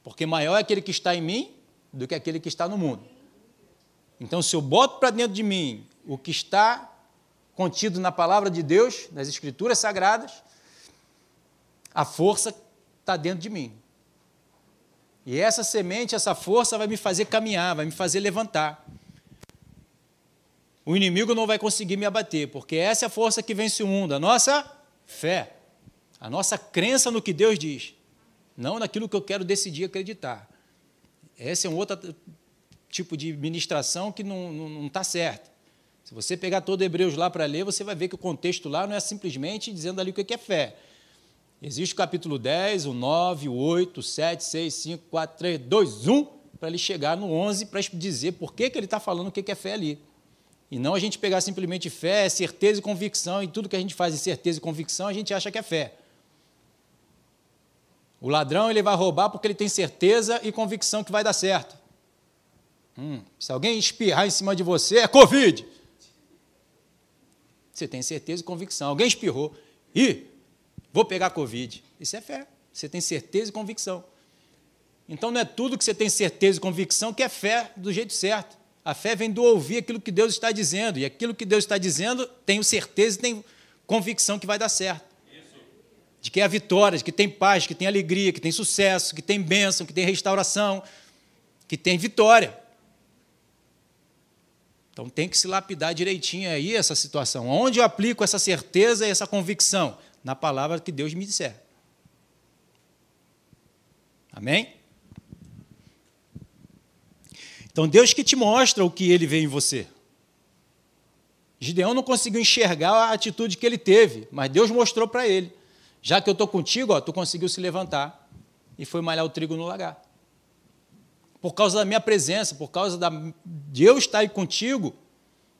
Porque maior é aquele que está em mim do que aquele que está no mundo. Então, se eu boto para dentro de mim o que está contido na palavra de Deus, nas Escrituras Sagradas, a força está dentro de mim. E essa semente, essa força vai me fazer caminhar, vai me fazer levantar. O inimigo não vai conseguir me abater, porque essa é a força que vence o mundo, a nossa fé, a nossa crença no que Deus diz, não naquilo que eu quero decidir acreditar. Esse é um outro tipo de ministração que não está certo. Se você pegar todo Hebreus lá para ler, você vai ver que o contexto lá não é simplesmente dizendo ali o que é fé. Existe o capítulo 10, o 9, o 8, o 7, 6, 5, 4, 3, 2, 1, para ele chegar no 11 para dizer por que, que ele está falando o que é fé ali. E não a gente pegar simplesmente fé, certeza e convicção, e tudo que a gente faz em certeza e convicção, a gente acha que é fé. O ladrão ele vai roubar porque ele tem certeza e convicção que vai dar certo. Hum, se alguém espirrar em cima de você, é Covid. Você tem certeza e convicção. Alguém espirrou. Ih, vou pegar Covid. Isso é fé. Você tem certeza e convicção. Então não é tudo que você tem certeza e convicção que é fé do jeito certo. A fé vem do ouvir aquilo que Deus está dizendo. E aquilo que Deus está dizendo, tenho certeza e tenho convicção que vai dar certo. De que a vitória, de que tem paz, que tem alegria, que tem sucesso, que tem bênção, que tem restauração, que tem vitória. Então tem que se lapidar direitinho aí essa situação. Onde eu aplico essa certeza e essa convicção? Na palavra que Deus me disser. Amém? Então, Deus que te mostra o que ele vê em você. Gideão não conseguiu enxergar a atitude que ele teve, mas Deus mostrou para ele. Já que eu estou contigo, ó, tu conseguiu se levantar e foi malhar o trigo no lagar. Por causa da minha presença, por causa da, de eu estar aí contigo,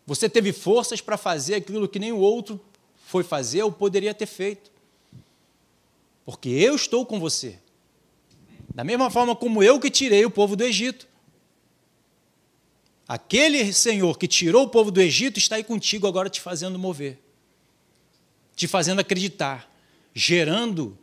você teve forças para fazer aquilo que nem o outro foi fazer ou poderia ter feito. Porque eu estou com você. Da mesma forma como eu que tirei o povo do Egito. Aquele Senhor que tirou o povo do Egito está aí contigo agora te fazendo mover, te fazendo acreditar, gerando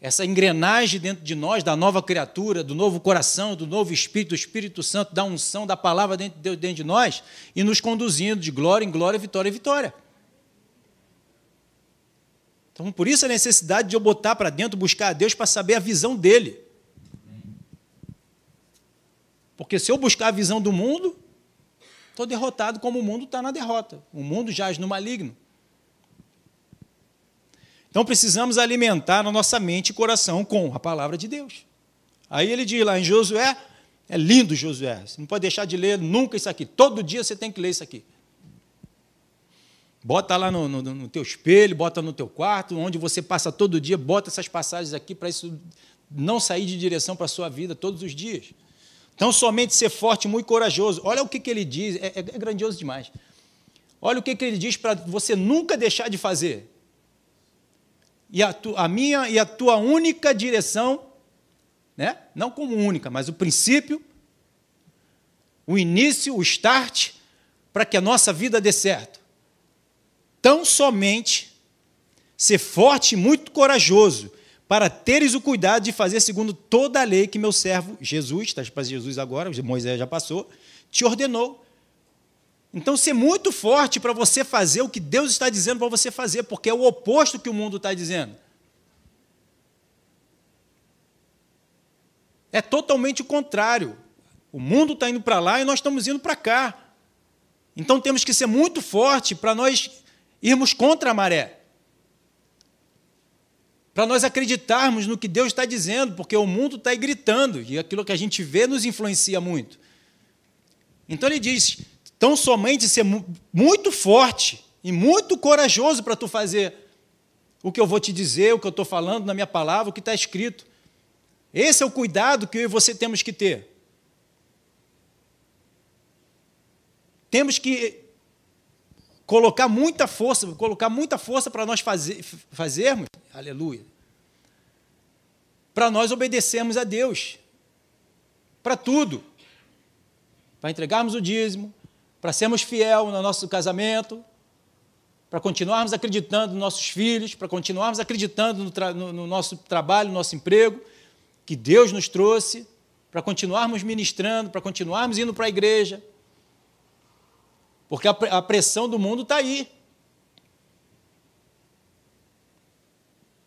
essa engrenagem dentro de nós, da nova criatura, do novo coração, do novo Espírito, do Espírito Santo, da unção, da palavra dentro de, nós e nos conduzindo de glória em glória, vitória em vitória. Então, por isso a necessidade de eu botar para dentro, buscar a Deus para saber a visão dele. Porque se eu buscar a visão do mundo, Estou derrotado como o mundo está na derrota. O mundo jaz no maligno. Então precisamos alimentar a nossa mente e coração com a palavra de Deus. Aí ele diz lá em Josué, é lindo Josué, você não pode deixar de ler nunca isso aqui. Todo dia você tem que ler isso aqui. Bota lá no, no, no teu espelho, bota no teu quarto, onde você passa todo dia, bota essas passagens aqui para isso não sair de direção para a sua vida todos os dias. Então, somente ser forte muito corajoso. Olha o que, que ele diz, é, é, é grandioso demais. Olha o que, que ele diz para você nunca deixar de fazer. E a, tu, a minha e a tua única direção, né? não como única, mas o princípio, o início, o start, para que a nossa vida dê certo. Tão somente ser forte e muito corajoso, para teres o cuidado de fazer segundo toda a lei que meu servo Jesus, está para Jesus agora, Moisés já passou, te ordenou. Então, ser muito forte para você fazer o que Deus está dizendo para você fazer, porque é o oposto que o mundo está dizendo. É totalmente o contrário. O mundo está indo para lá e nós estamos indo para cá. Então temos que ser muito forte para nós irmos contra a maré para nós acreditarmos no que Deus está dizendo, porque o mundo está gritando e aquilo que a gente vê nos influencia muito. Então ele diz: tão somente ser muito forte e muito corajoso para tu fazer o que eu vou te dizer, o que eu estou falando na minha palavra, o que está escrito. Esse é o cuidado que eu e você temos que ter. Temos que colocar muita força, colocar muita força para nós fazer, fazermos, aleluia, para nós obedecermos a Deus, para tudo, para entregarmos o dízimo, para sermos fiel no nosso casamento, para continuarmos acreditando nos nossos filhos, para continuarmos acreditando no, no, no nosso trabalho, no nosso emprego, que Deus nos trouxe, para continuarmos ministrando, para continuarmos indo para a igreja, porque a pressão do mundo está aí.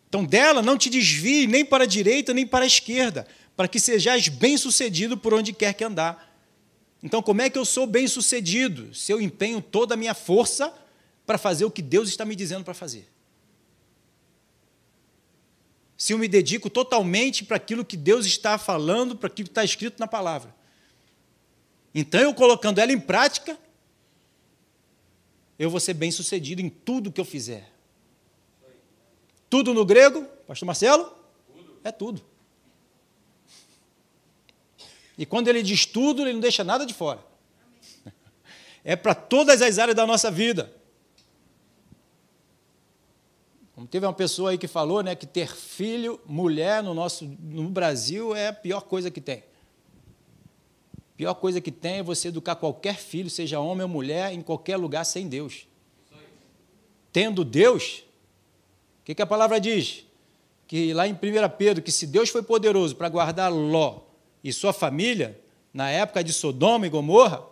Então, dela não te desvie nem para a direita nem para a esquerda, para que sejais bem-sucedido por onde quer que andar. Então, como é que eu sou bem-sucedido? Se eu empenho toda a minha força para fazer o que Deus está me dizendo para fazer. Se eu me dedico totalmente para aquilo que Deus está falando, para aquilo que está escrito na palavra. Então, eu colocando ela em prática, eu vou ser bem sucedido em tudo que eu fizer. Tudo no grego, Pastor Marcelo? Tudo. É tudo. E quando ele diz tudo, ele não deixa nada de fora. É para todas as áreas da nossa vida. Como teve uma pessoa aí que falou, né, que ter filho, mulher no nosso no Brasil é a pior coisa que tem pior coisa que tem é você educar qualquer filho, seja homem ou mulher, em qualquer lugar sem Deus. Tendo Deus, o que, que a palavra diz? Que lá em 1 Pedro, que se Deus foi poderoso para guardar Ló e sua família, na época de Sodoma e Gomorra,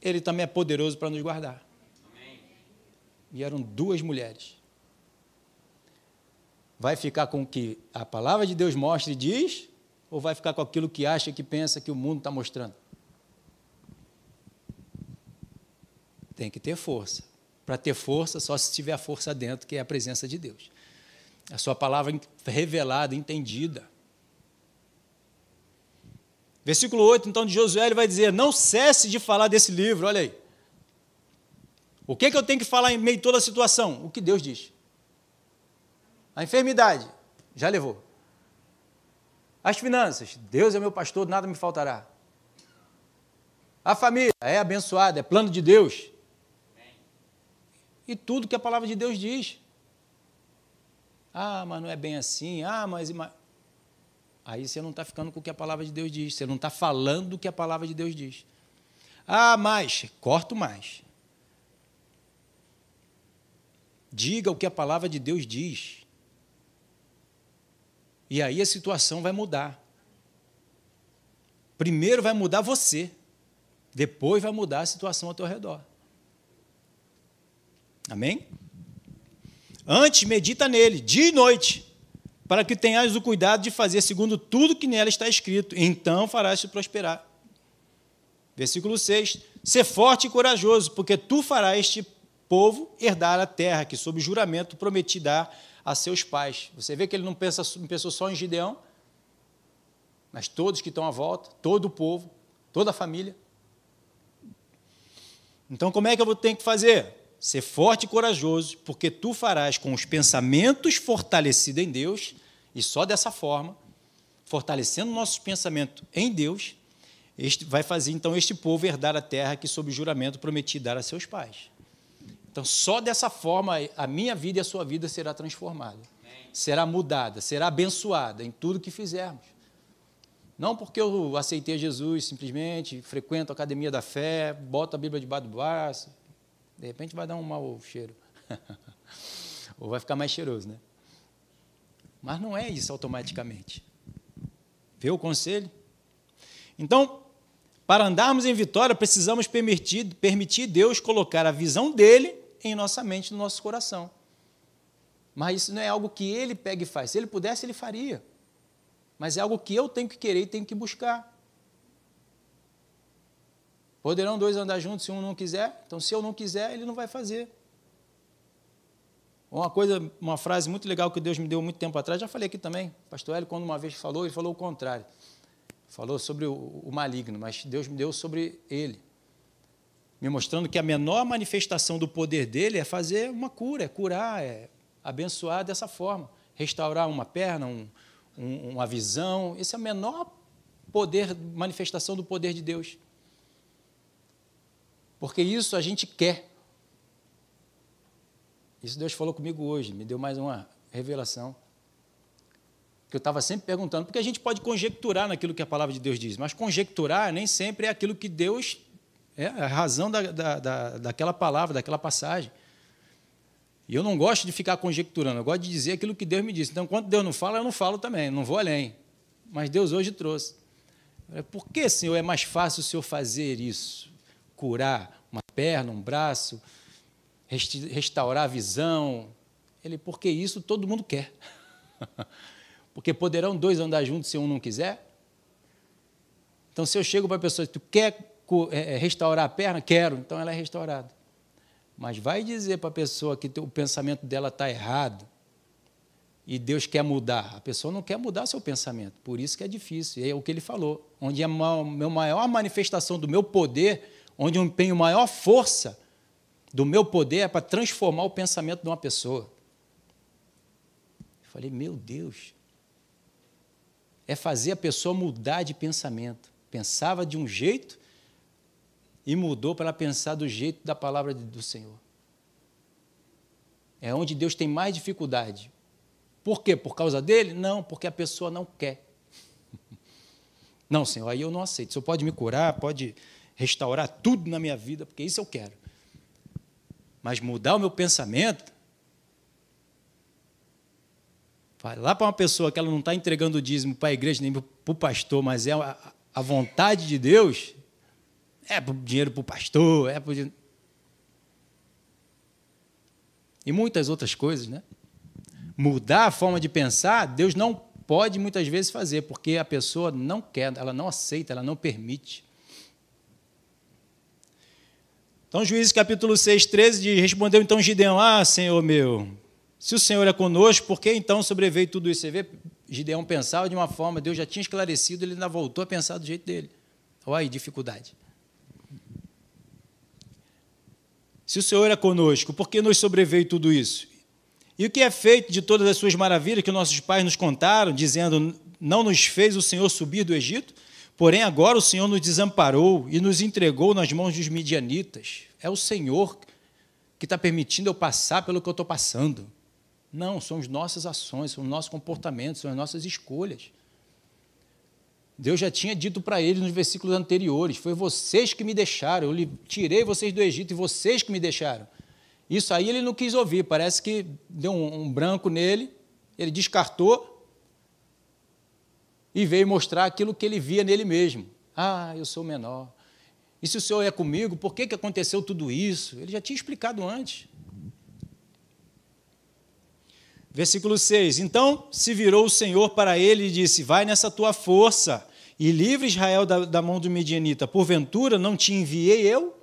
ele também é poderoso para nos guardar. Amém. E eram duas mulheres. Vai ficar com o que a palavra de Deus mostra e diz, ou vai ficar com aquilo que acha, que pensa que o mundo está mostrando? Tem que ter força. Para ter força, só se tiver a força dentro, que é a presença de Deus. A sua palavra revelada, entendida. Versículo 8, então, de Josué, ele vai dizer: Não cesse de falar desse livro, olha aí. O que, é que eu tenho que falar em meio a toda a situação? O que Deus diz. A enfermidade, já levou. As finanças, Deus é meu pastor, nada me faltará. A família é abençoada, é plano de Deus. E tudo que a palavra de Deus diz. Ah, mas não é bem assim. Ah, mas. Aí você não está ficando com o que a palavra de Deus diz. Você não está falando o que a palavra de Deus diz. Ah, mais. Corto mais. Diga o que a palavra de Deus diz. E aí a situação vai mudar. Primeiro vai mudar você. Depois vai mudar a situação ao teu redor. Amém? Antes, medita nele, dia e noite para que tenhas o cuidado de fazer segundo tudo que nela está escrito, então farás-te prosperar. Versículo 6: Ser forte e corajoso, porque tu farás este povo herdar a terra que, sob juramento, prometi dar a seus pais. Você vê que ele não, pensa, pensou só em Gideão, mas todos que estão à volta, todo o povo, toda a família. Então, como é que eu vou ter que fazer? Ser forte e corajoso, porque tu farás com os pensamentos fortalecidos em Deus, e só dessa forma, fortalecendo nossos pensamentos em Deus, este, vai fazer então este povo herdar a terra que, sob juramento, prometi dar a seus pais. Então, só dessa forma, a minha vida e a sua vida será transformada, será mudada, será abençoada em tudo que fizermos. Não porque eu aceitei Jesus simplesmente, frequento a academia da fé, boto a Bíblia debaixo do braço, de repente vai dar um mau cheiro. [LAUGHS] Ou vai ficar mais cheiroso, né? Mas não é isso automaticamente. Vê o conselho? Então, para andarmos em vitória, precisamos permitir, permitir Deus colocar a visão dele em nossa mente, no nosso coração. Mas isso não é algo que ele pega e faz. Se ele pudesse, ele faria. Mas é algo que eu tenho que querer e tenho que buscar. Poderão dois andar juntos se um não quiser? Então, se eu não quiser, ele não vai fazer. Uma coisa, uma frase muito legal que Deus me deu muito tempo atrás, já falei aqui também. Pastor Hélio, quando uma vez falou, ele falou o contrário. Falou sobre o, o maligno, mas Deus me deu sobre ele. Me mostrando que a menor manifestação do poder dele é fazer uma cura, é curar, é abençoar dessa forma. Restaurar uma perna, um, um, uma visão. Esse é o menor poder, manifestação do poder de Deus. Porque isso a gente quer. Isso Deus falou comigo hoje, me deu mais uma revelação. Que eu estava sempre perguntando, porque a gente pode conjecturar naquilo que a palavra de Deus diz, mas conjecturar nem sempre é aquilo que Deus. É a razão da, da, da, daquela palavra, daquela passagem. E eu não gosto de ficar conjecturando, eu gosto de dizer aquilo que Deus me disse. Então, quando Deus não fala, eu não falo também, não vou além. Mas Deus hoje trouxe. Por que, Senhor, é mais fácil o Senhor fazer isso? Curar uma perna, um braço, restaurar a visão. Ele, porque isso todo mundo quer. [LAUGHS] porque poderão dois andar juntos se um não quiser? Então, se eu chego para a pessoa, tu quer é, é, restaurar a perna? Quero, então ela é restaurada. Mas vai dizer para a pessoa que o pensamento dela está errado e Deus quer mudar. A pessoa não quer mudar seu pensamento, por isso que é difícil. É o que ele falou. Onde a minha maior manifestação do meu poder, onde eu empenho maior força do meu poder é para transformar o pensamento de uma pessoa. Eu falei, meu Deus. É fazer a pessoa mudar de pensamento. Pensava de um jeito, e mudou para pensar do jeito da palavra do Senhor. É onde Deus tem mais dificuldade. Por quê? Por causa dele? Não, porque a pessoa não quer. [LAUGHS] Não, Senhor, aí eu não aceito. O Senhor pode me curar, pode restaurar tudo na minha vida, porque isso eu quero. Mas mudar o meu pensamento, lá para uma pessoa que ela não está entregando o dízimo para a igreja nem para o pastor, mas é a vontade de Deus, é dinheiro para o pastor, é por... E muitas outras coisas, né? Mudar a forma de pensar, Deus não pode muitas vezes fazer, porque a pessoa não quer, ela não aceita, ela não permite. Então, Juízes capítulo 6, 13, diz, respondeu então Gideão, ah, Senhor meu, se o Senhor é conosco, por que então sobreveio tudo isso? Você vê, Gideão pensava de uma forma, Deus já tinha esclarecido, ele ainda voltou a pensar do jeito dele. Olha aí, dificuldade. Se o Senhor é conosco, por que nos sobreveio tudo isso? E o que é feito de todas as suas maravilhas que nossos pais nos contaram, dizendo: Não nos fez o Senhor subir do Egito? Porém, agora o Senhor nos desamparou e nos entregou nas mãos dos midianitas. É o Senhor que está permitindo eu passar pelo que eu estou passando. Não, são as nossas ações, são os nossos comportamentos, são as nossas escolhas. Deus já tinha dito para ele nos versículos anteriores: Foi vocês que me deixaram, eu tirei vocês do Egito e vocês que me deixaram. Isso aí ele não quis ouvir, parece que deu um, um branco nele, ele descartou e veio mostrar aquilo que ele via nele mesmo. Ah, eu sou menor. E se o Senhor é comigo, por que, que aconteceu tudo isso? Ele já tinha explicado antes. Versículo 6: Então se virou o Senhor para ele e disse: Vai nessa tua força e livre Israel da, da mão do Midianita. Porventura não te enviei eu?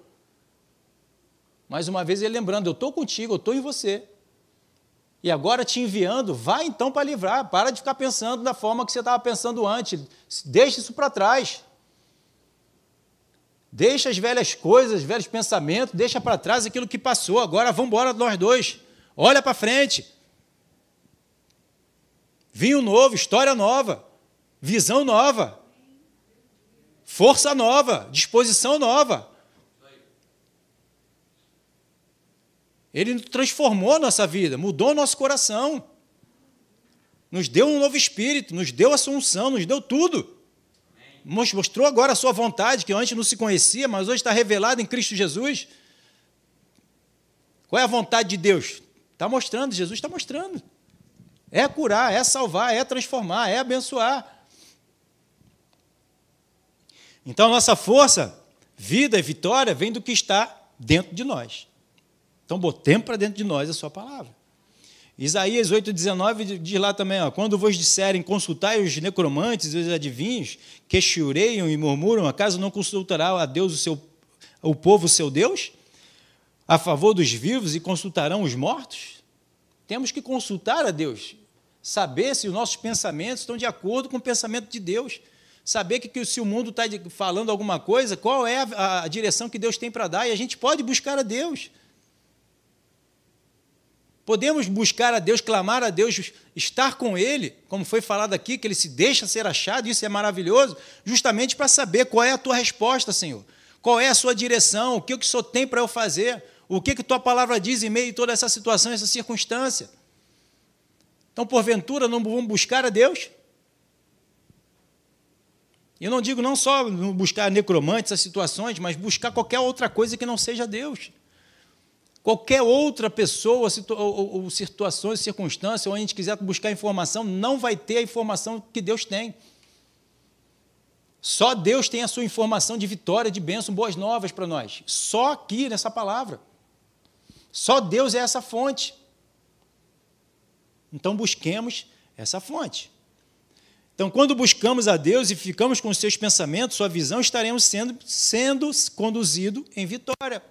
Mais uma vez ele lembrando: Eu estou contigo, eu estou em você. E agora te enviando, vai então para livrar. Para de ficar pensando da forma que você estava pensando antes. Deixa isso para trás. Deixa as velhas coisas, os velhos pensamentos, deixa para trás aquilo que passou. Agora vamos embora nós dois. Olha para frente. Vinho novo, história nova, visão nova, força nova, disposição nova. Ele transformou a nossa vida, mudou o nosso coração, nos deu um novo espírito, nos deu assunção, nos deu tudo. Mostrou agora a sua vontade, que antes não se conhecia, mas hoje está revelada em Cristo Jesus. Qual é a vontade de Deus? Está mostrando, Jesus está mostrando. É curar, é salvar, é transformar, é abençoar. Então, nossa força, vida e vitória vem do que está dentro de nós. Então, botemos para dentro de nós a sua palavra. Isaías 8,19 diz lá também: ó, quando vos disserem consultai os necromantes e os adivinhos, que chureiam e murmuram, acaso não consultará a Deus o, seu, o povo, o seu Deus, a favor dos vivos e consultarão os mortos? Temos que consultar a Deus saber se os nossos pensamentos estão de acordo com o pensamento de Deus, saber que, que se o mundo está falando alguma coisa, qual é a, a direção que Deus tem para dar, e a gente pode buscar a Deus. Podemos buscar a Deus, clamar a Deus, estar com Ele, como foi falado aqui, que Ele se deixa ser achado, isso é maravilhoso, justamente para saber qual é a tua resposta, Senhor. Qual é a sua direção, o que o Senhor tem para eu fazer, o que, que tua palavra diz em meio a toda essa situação, essa circunstância. Então, porventura, não vamos buscar a Deus? Eu não digo não só buscar necromantes, essas situações, mas buscar qualquer outra coisa que não seja Deus. Qualquer outra pessoa, ou situações, circunstâncias, ou a gente quiser buscar informação, não vai ter a informação que Deus tem. Só Deus tem a sua informação de vitória, de bênção, boas novas para nós. Só aqui nessa palavra. Só Deus é essa fonte. Então busquemos essa fonte. Então, quando buscamos a Deus e ficamos com seus pensamentos, sua visão, estaremos sendo, sendo conduzido em vitória.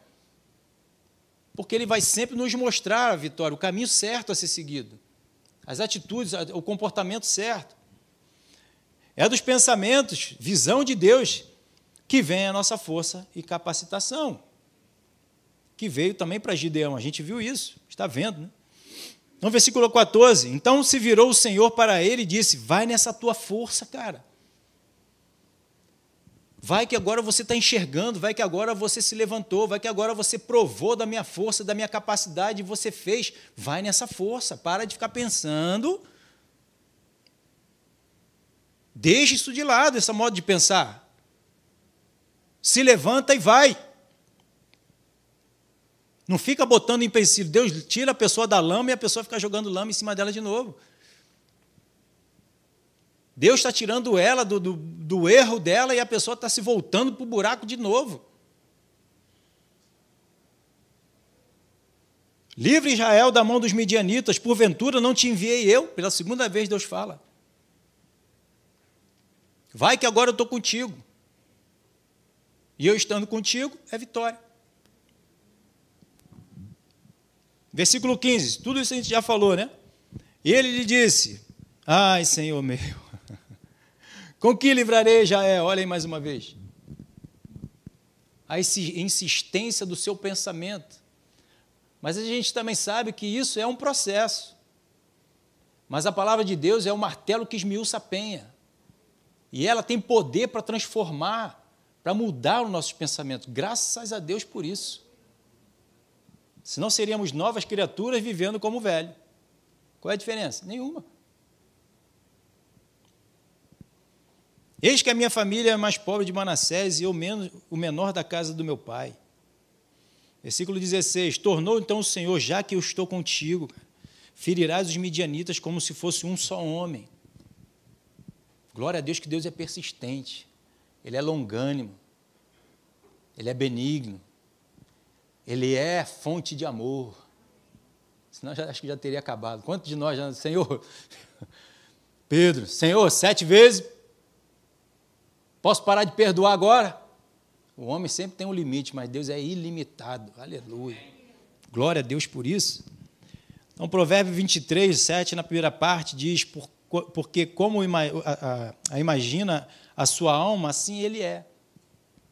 Porque Ele vai sempre nos mostrar a vitória, o caminho certo a ser seguido, as atitudes, o comportamento certo. É dos pensamentos, visão de Deus, que vem a nossa força e capacitação. Que veio também para Gideão. A gente viu isso, está vendo, né? No versículo 14: Então se virou o Senhor para ele e disse: Vai nessa tua força, cara. Vai que agora você está enxergando, vai que agora você se levantou, vai que agora você provou da minha força, da minha capacidade, você fez. Vai nessa força, para de ficar pensando. Deixe isso de lado, esse modo de pensar. Se levanta e vai. Não fica botando empecilho. Deus tira a pessoa da lama e a pessoa fica jogando lama em cima dela de novo. Deus está tirando ela do, do, do, erro dela e a pessoa está se voltando para o buraco de novo. Livre Israel da mão dos midianitas, porventura não te enviei eu. Pela segunda vez Deus fala. Vai que agora eu estou contigo. E eu estando contigo é vitória. Versículo 15, tudo isso a gente já falou, né? E ele lhe disse: Ai, Senhor meu. [LAUGHS] Com que livrarei? Olha aí mais uma vez. A insistência do seu pensamento. Mas a gente também sabe que isso é um processo. Mas a palavra de Deus é o martelo que esmiuça a penha. E ela tem poder para transformar, para mudar os nossos pensamentos. Graças a Deus por isso. Senão seríamos novas criaturas vivendo como velho. Qual é a diferença? Nenhuma. Eis que a minha família é mais pobre de Manassés e eu menos, o menor da casa do meu pai. Versículo 16: Tornou então o Senhor, já que eu estou contigo, ferirás os midianitas como se fosse um só homem. Glória a Deus que Deus é persistente, Ele é longânimo, Ele é benigno, Ele é fonte de amor. Senão já, acho que já teria acabado. Quantos de nós já, Senhor? [LAUGHS] Pedro, Senhor, sete vezes Posso parar de perdoar agora? O homem sempre tem um limite, mas Deus é ilimitado. Aleluia. Glória a Deus por isso. Então, Provérbio 23, 7, na primeira parte, diz: Porque como a, a, imagina a sua alma, assim ele é.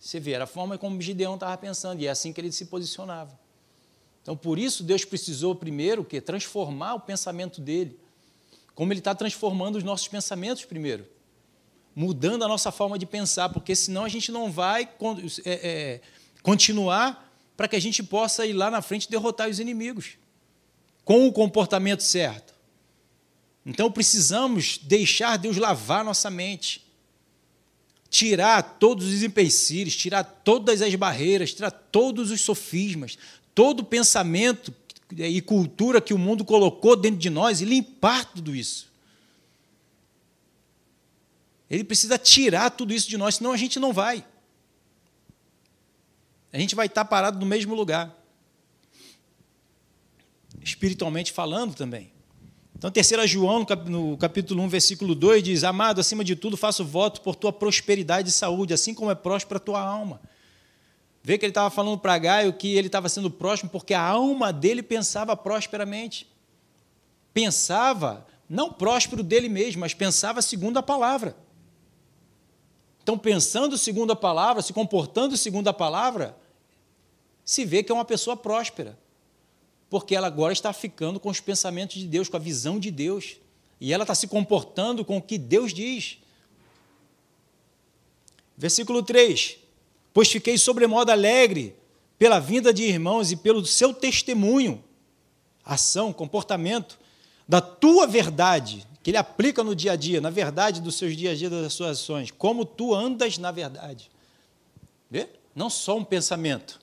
Você vê, era a forma como Gideão estava pensando, e é assim que ele se posicionava. Então, por isso, Deus precisou primeiro que transformar o pensamento dele. Como ele está transformando os nossos pensamentos primeiro mudando a nossa forma de pensar, porque senão a gente não vai é, é, continuar para que a gente possa ir lá na frente derrotar os inimigos com o comportamento certo. Então precisamos deixar Deus lavar nossa mente, tirar todos os empecilhos, tirar todas as barreiras, tirar todos os sofismas, todo pensamento e cultura que o mundo colocou dentro de nós e limpar tudo isso. Ele precisa tirar tudo isso de nós, senão a gente não vai. A gente vai estar parado no mesmo lugar. Espiritualmente falando também. Então, terceira João, no capítulo 1, versículo 2, diz: Amado, acima de tudo, faço voto por tua prosperidade e saúde, assim como é próspera a tua alma. Vê que ele estava falando para Gaio que ele estava sendo próspero porque a alma dele pensava prosperamente. Pensava, não próspero dele mesmo, mas pensava segundo a palavra. Então, pensando segundo a palavra, se comportando segundo a palavra, se vê que é uma pessoa próspera. Porque ela agora está ficando com os pensamentos de Deus, com a visão de Deus. E ela está se comportando com o que Deus diz. Versículo 3: Pois fiquei sobremodo alegre pela vinda de irmãos e pelo seu testemunho, ação, comportamento, da tua verdade, que ele aplica no dia a dia, na verdade dos seus dias a dia, das suas ações, como tu andas na verdade. Vê? Não só um pensamento,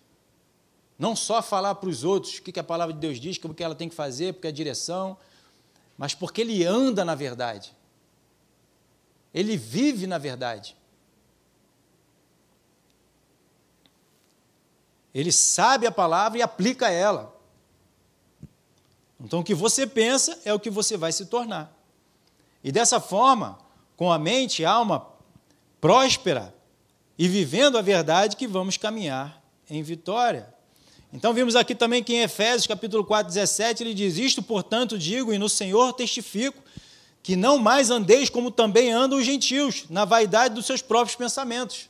não só falar para os outros o que a palavra de Deus diz, o que ela tem que fazer, porque é a direção, mas porque ele anda na verdade. Ele vive na verdade. Ele sabe a palavra e aplica ela. Então, o que você pensa é o que você vai se tornar. E dessa forma, com a mente e alma próspera e vivendo a verdade, que vamos caminhar em vitória. Então vimos aqui também que em Efésios capítulo 4, 17, ele diz: Isto, portanto, digo, e no Senhor testifico, que não mais andeis como também andam os gentios, na vaidade dos seus próprios pensamentos.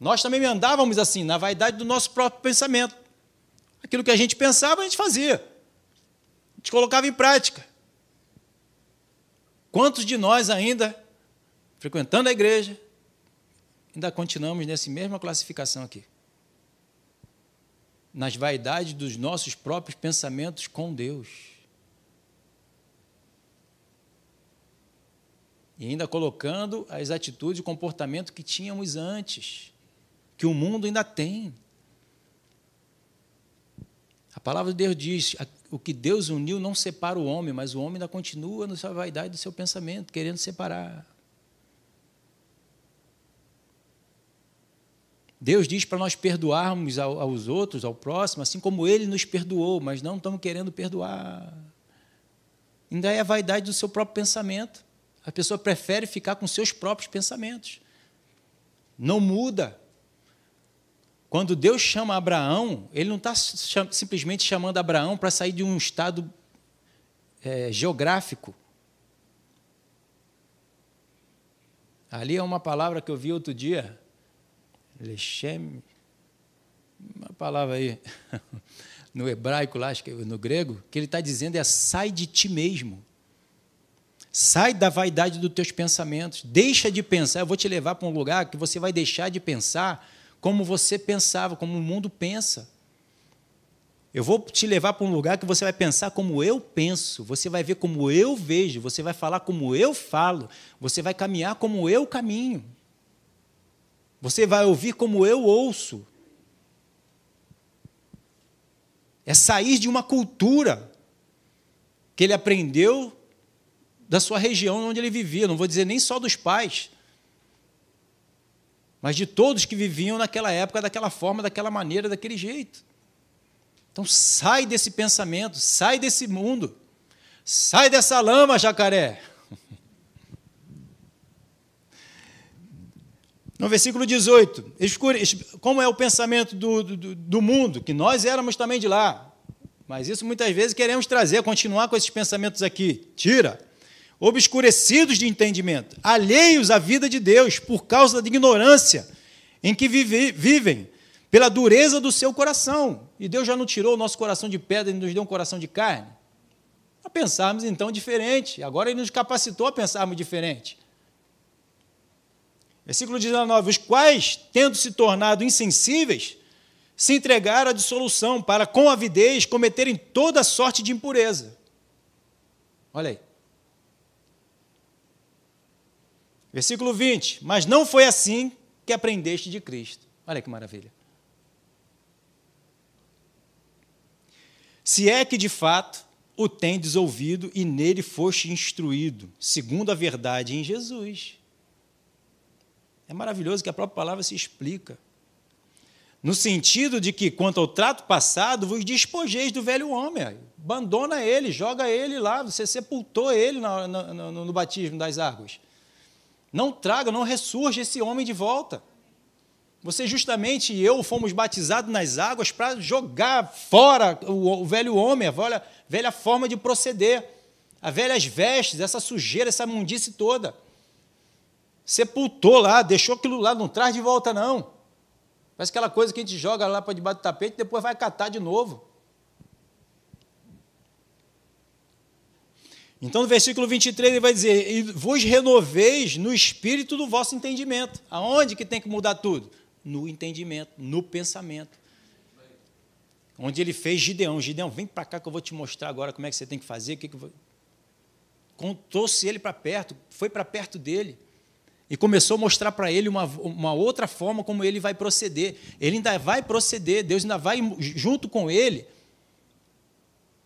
Nós também andávamos assim, na vaidade do nosso próprio pensamento. Aquilo que a gente pensava, a gente fazia. A gente colocava em prática. Quantos de nós ainda, frequentando a igreja, ainda continuamos nessa mesma classificação aqui? Nas vaidades dos nossos próprios pensamentos com Deus. E ainda colocando as atitudes e comportamento que tínhamos antes, que o mundo ainda tem. A palavra de Deus diz: o que Deus uniu não separa o homem, mas o homem ainda continua na sua vaidade do seu pensamento, querendo separar. Deus diz para nós perdoarmos aos outros, ao próximo, assim como Ele nos perdoou, mas não estamos querendo perdoar. Ainda é a vaidade do seu próprio pensamento. A pessoa prefere ficar com seus próprios pensamentos. Não muda. Quando Deus chama Abraão, ele não está simplesmente chamando Abraão para sair de um estado é, geográfico, Ali é uma palavra que eu vi outro dia. Lechem. Uma palavra aí. [LAUGHS] No hebraico, lá, acho que no grego, que ele está dizendo é sai de ti mesmo. Sai da vaidade dos teus pensamentos. Deixa de pensar. Eu vou te levar para um lugar que você vai deixar de pensar como você pensava, como o mundo pensa. Eu vou te levar para um lugar que você vai pensar como eu penso, você vai ver como eu vejo, você vai falar como eu falo, você vai caminhar como eu caminho. Você vai ouvir como eu ouço. É sair de uma cultura que ele aprendeu da sua região onde ele vivia, não vou dizer nem só dos pais, mas de todos que viviam naquela época, daquela forma, daquela maneira, daquele jeito. Então sai desse pensamento, sai desse mundo, sai dessa lama, jacaré. No versículo 18, como é o pensamento do, do, do, mundo, que nós éramos também de lá, mas isso muitas vezes queremos trazer, continuar com esses pensamentos aqui. Tira. Obscurecidos de entendimento, alheios à vida de Deus por causa da ignorância em que vive, vivem, pela dureza do seu coração. E Deus já não tirou o nosso coração de pedra e nos deu um coração de carne? A pensarmos então diferente. Agora Ele nos capacitou a pensarmos diferente. Versículo 19: Os quais, tendo se tornado insensíveis, se entregaram à dissolução, para com avidez cometerem toda sorte de impureza. Olha aí. Versículo 20: Mas não foi assim que aprendeste de Cristo. Olha que maravilha. Se é que de fato o tendes ouvido e nele foste instruído, segundo a verdade em Jesus. É maravilhoso que a própria palavra se explica. No sentido de que, quanto ao trato passado, vos despojeis do velho homem. Abandona ele, joga ele lá, você sepultou ele no, no, no batismo das águas. Não traga, não ressurge esse homem de volta. Você justamente e eu fomos batizados nas águas para jogar fora o, o, velho homem, a velha, velha forma de proceder, as velhas vestes, essa sujeira, essa mundice toda. Sepultou lá, deixou aquilo lá, não traz de volta, não. Parece aquela coisa que a gente joga lá para debaixo do tapete e depois vai catar de novo. Então, no versículo 23, ele vai dizer: E vos renoveis no espírito do vosso entendimento. Aonde que tem que mudar tudo? no entendimento, no pensamento. Onde ele fez Gideão. Gideão, vem para cá que eu vou te mostrar agora como é que você tem que fazer. Que que vou... Trouxe ele para perto, foi para perto dele. E começou a mostrar para ele uma, uma outra forma como ele vai proceder. Ele ainda vai proceder, Deus ainda vai junto com ele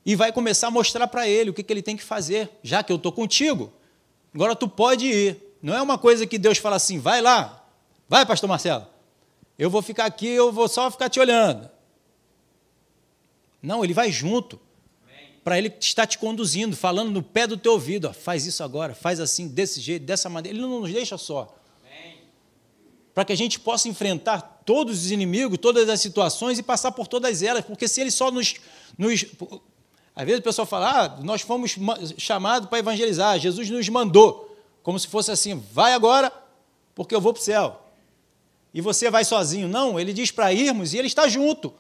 e vai começar a mostrar para ele o que, que ele tem que fazer. Já que eu estou contigo, agora tu pode ir. Não é uma coisa que Deus fala assim, vai lá, vai, pastor Marcelo. Eu vou ficar aqui, eu vou só ficar te olhando. Não, ele vai junto. Para ele estar te conduzindo, falando no pé do teu ouvido, ó, faz isso agora, faz assim, desse jeito, dessa maneira. Ele não nos deixa só. Para que a gente possa enfrentar todos os inimigos, todas as situações e passar por todas elas, porque se ele só nos. nos às vezes o pessoal fala, ah, nós fomos chamados para evangelizar, Jesus nos mandou, como se fosse assim, vai agora, porque eu vou para o céu e você vai sozinho. Não, ele diz para irmos e ele está junto.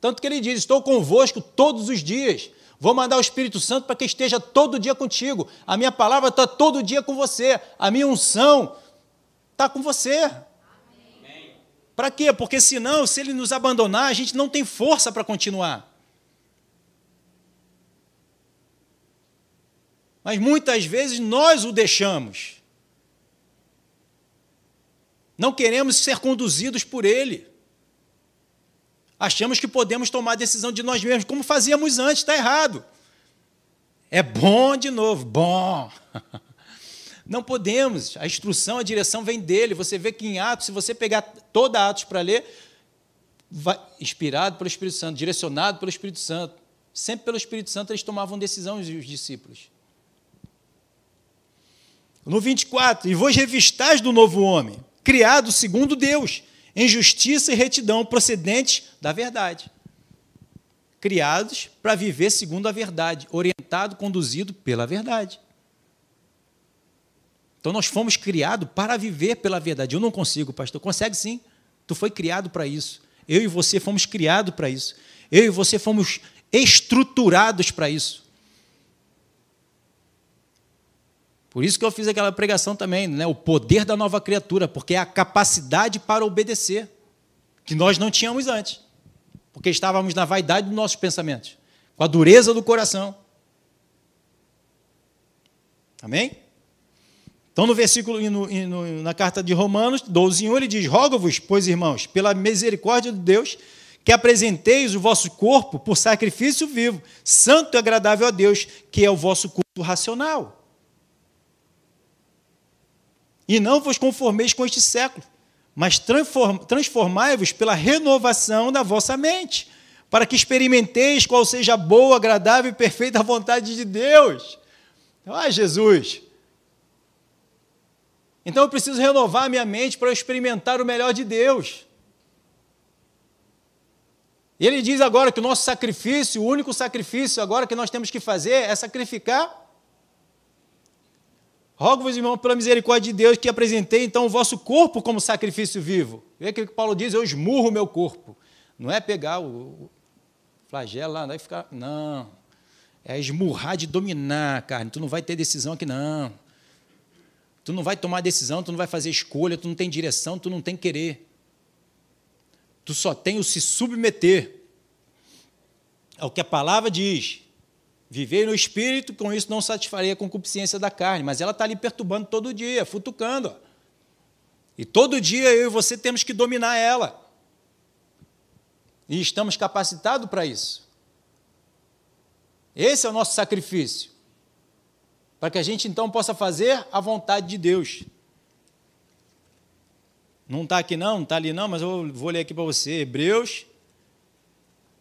Tanto que ele diz: Estou convosco todos os dias. Vou mandar o Espírito Santo para que esteja todo dia contigo. A minha palavra está todo dia com você. A minha unção está com você. Para quê? Porque senão, se ele nos abandonar, a gente não tem força para continuar. Mas muitas vezes nós o deixamos. Não queremos ser conduzidos por Ele. Achamos que podemos tomar decisão de nós mesmos, como fazíamos antes, está errado. É bom de novo, bom. [LAUGHS] Não podemos, a instrução, a direção vem dele. Você vê que em Atos, se você pegar toda Atos para ler, vai, inspirado pelo Espírito Santo, direcionado pelo Espírito Santo, sempre pelo Espírito Santo eles tomavam decisões, os discípulos. No 24, e vos revistais do novo homem, criado segundo Deus, em justiça e retidão procedentes da verdade. Criados para viver segundo a verdade, orientado, conduzido pela verdade. Então nós fomos criados para viver pela verdade. Eu não consigo, pastor. Consegue sim. Tu foi criado para isso. Eu e você fomos criados para isso. Eu e você fomos estruturados para isso. Por isso que eu fiz aquela pregação também, né? o poder da nova criatura, porque é a capacidade para obedecer, que nós não tínhamos antes, porque estávamos na vaidade dos nossos pensamentos, com a dureza do coração. Amém? Então, no versículo, no, no, na carta de Romanos 12, 1, ele diz: Rogo-vos, pois irmãos, pela misericórdia de Deus, que apresenteis o vosso corpo por sacrifício vivo, santo e agradável a Deus, que é o vosso culto racional. E não vos conformeis com este século, mas transformai-vos pela renovação da vossa mente, para que experimenteis qual seja a boa, agradável e perfeita vontade de Deus. Ah, Jesus! Então eu preciso renovar a minha mente para experimentar o melhor de Deus. E ele diz agora que o nosso sacrifício, o único sacrifício agora que nós temos que fazer é sacrificar. Rogo-vos, irmão, pela misericórdia de Deus, que apresentei então o vosso corpo como sacrifício vivo. Vê que Paulo diz: eu esmurro o meu corpo. Não é pegar o flagelo lá, não é ficar. Não. É esmurrar de dominar, carne. Tu não vai ter decisão aqui, não. Tu não vai tomar decisão, tu não vai fazer escolha, tu não tem direção, tu não tem querer. Tu só tem o se submeter ao que a palavra diz. Viver no espírito, com isso não satisfaria a concupiscência da carne, mas ela está ali perturbando todo dia, futucando. E todo dia eu e você temos que dominar ela. E estamos capacitados para isso. Esse é o nosso sacrifício. Para que a gente então possa fazer a vontade de Deus. Não está aqui não, não está ali não, mas eu vou ler aqui para você. Hebreus,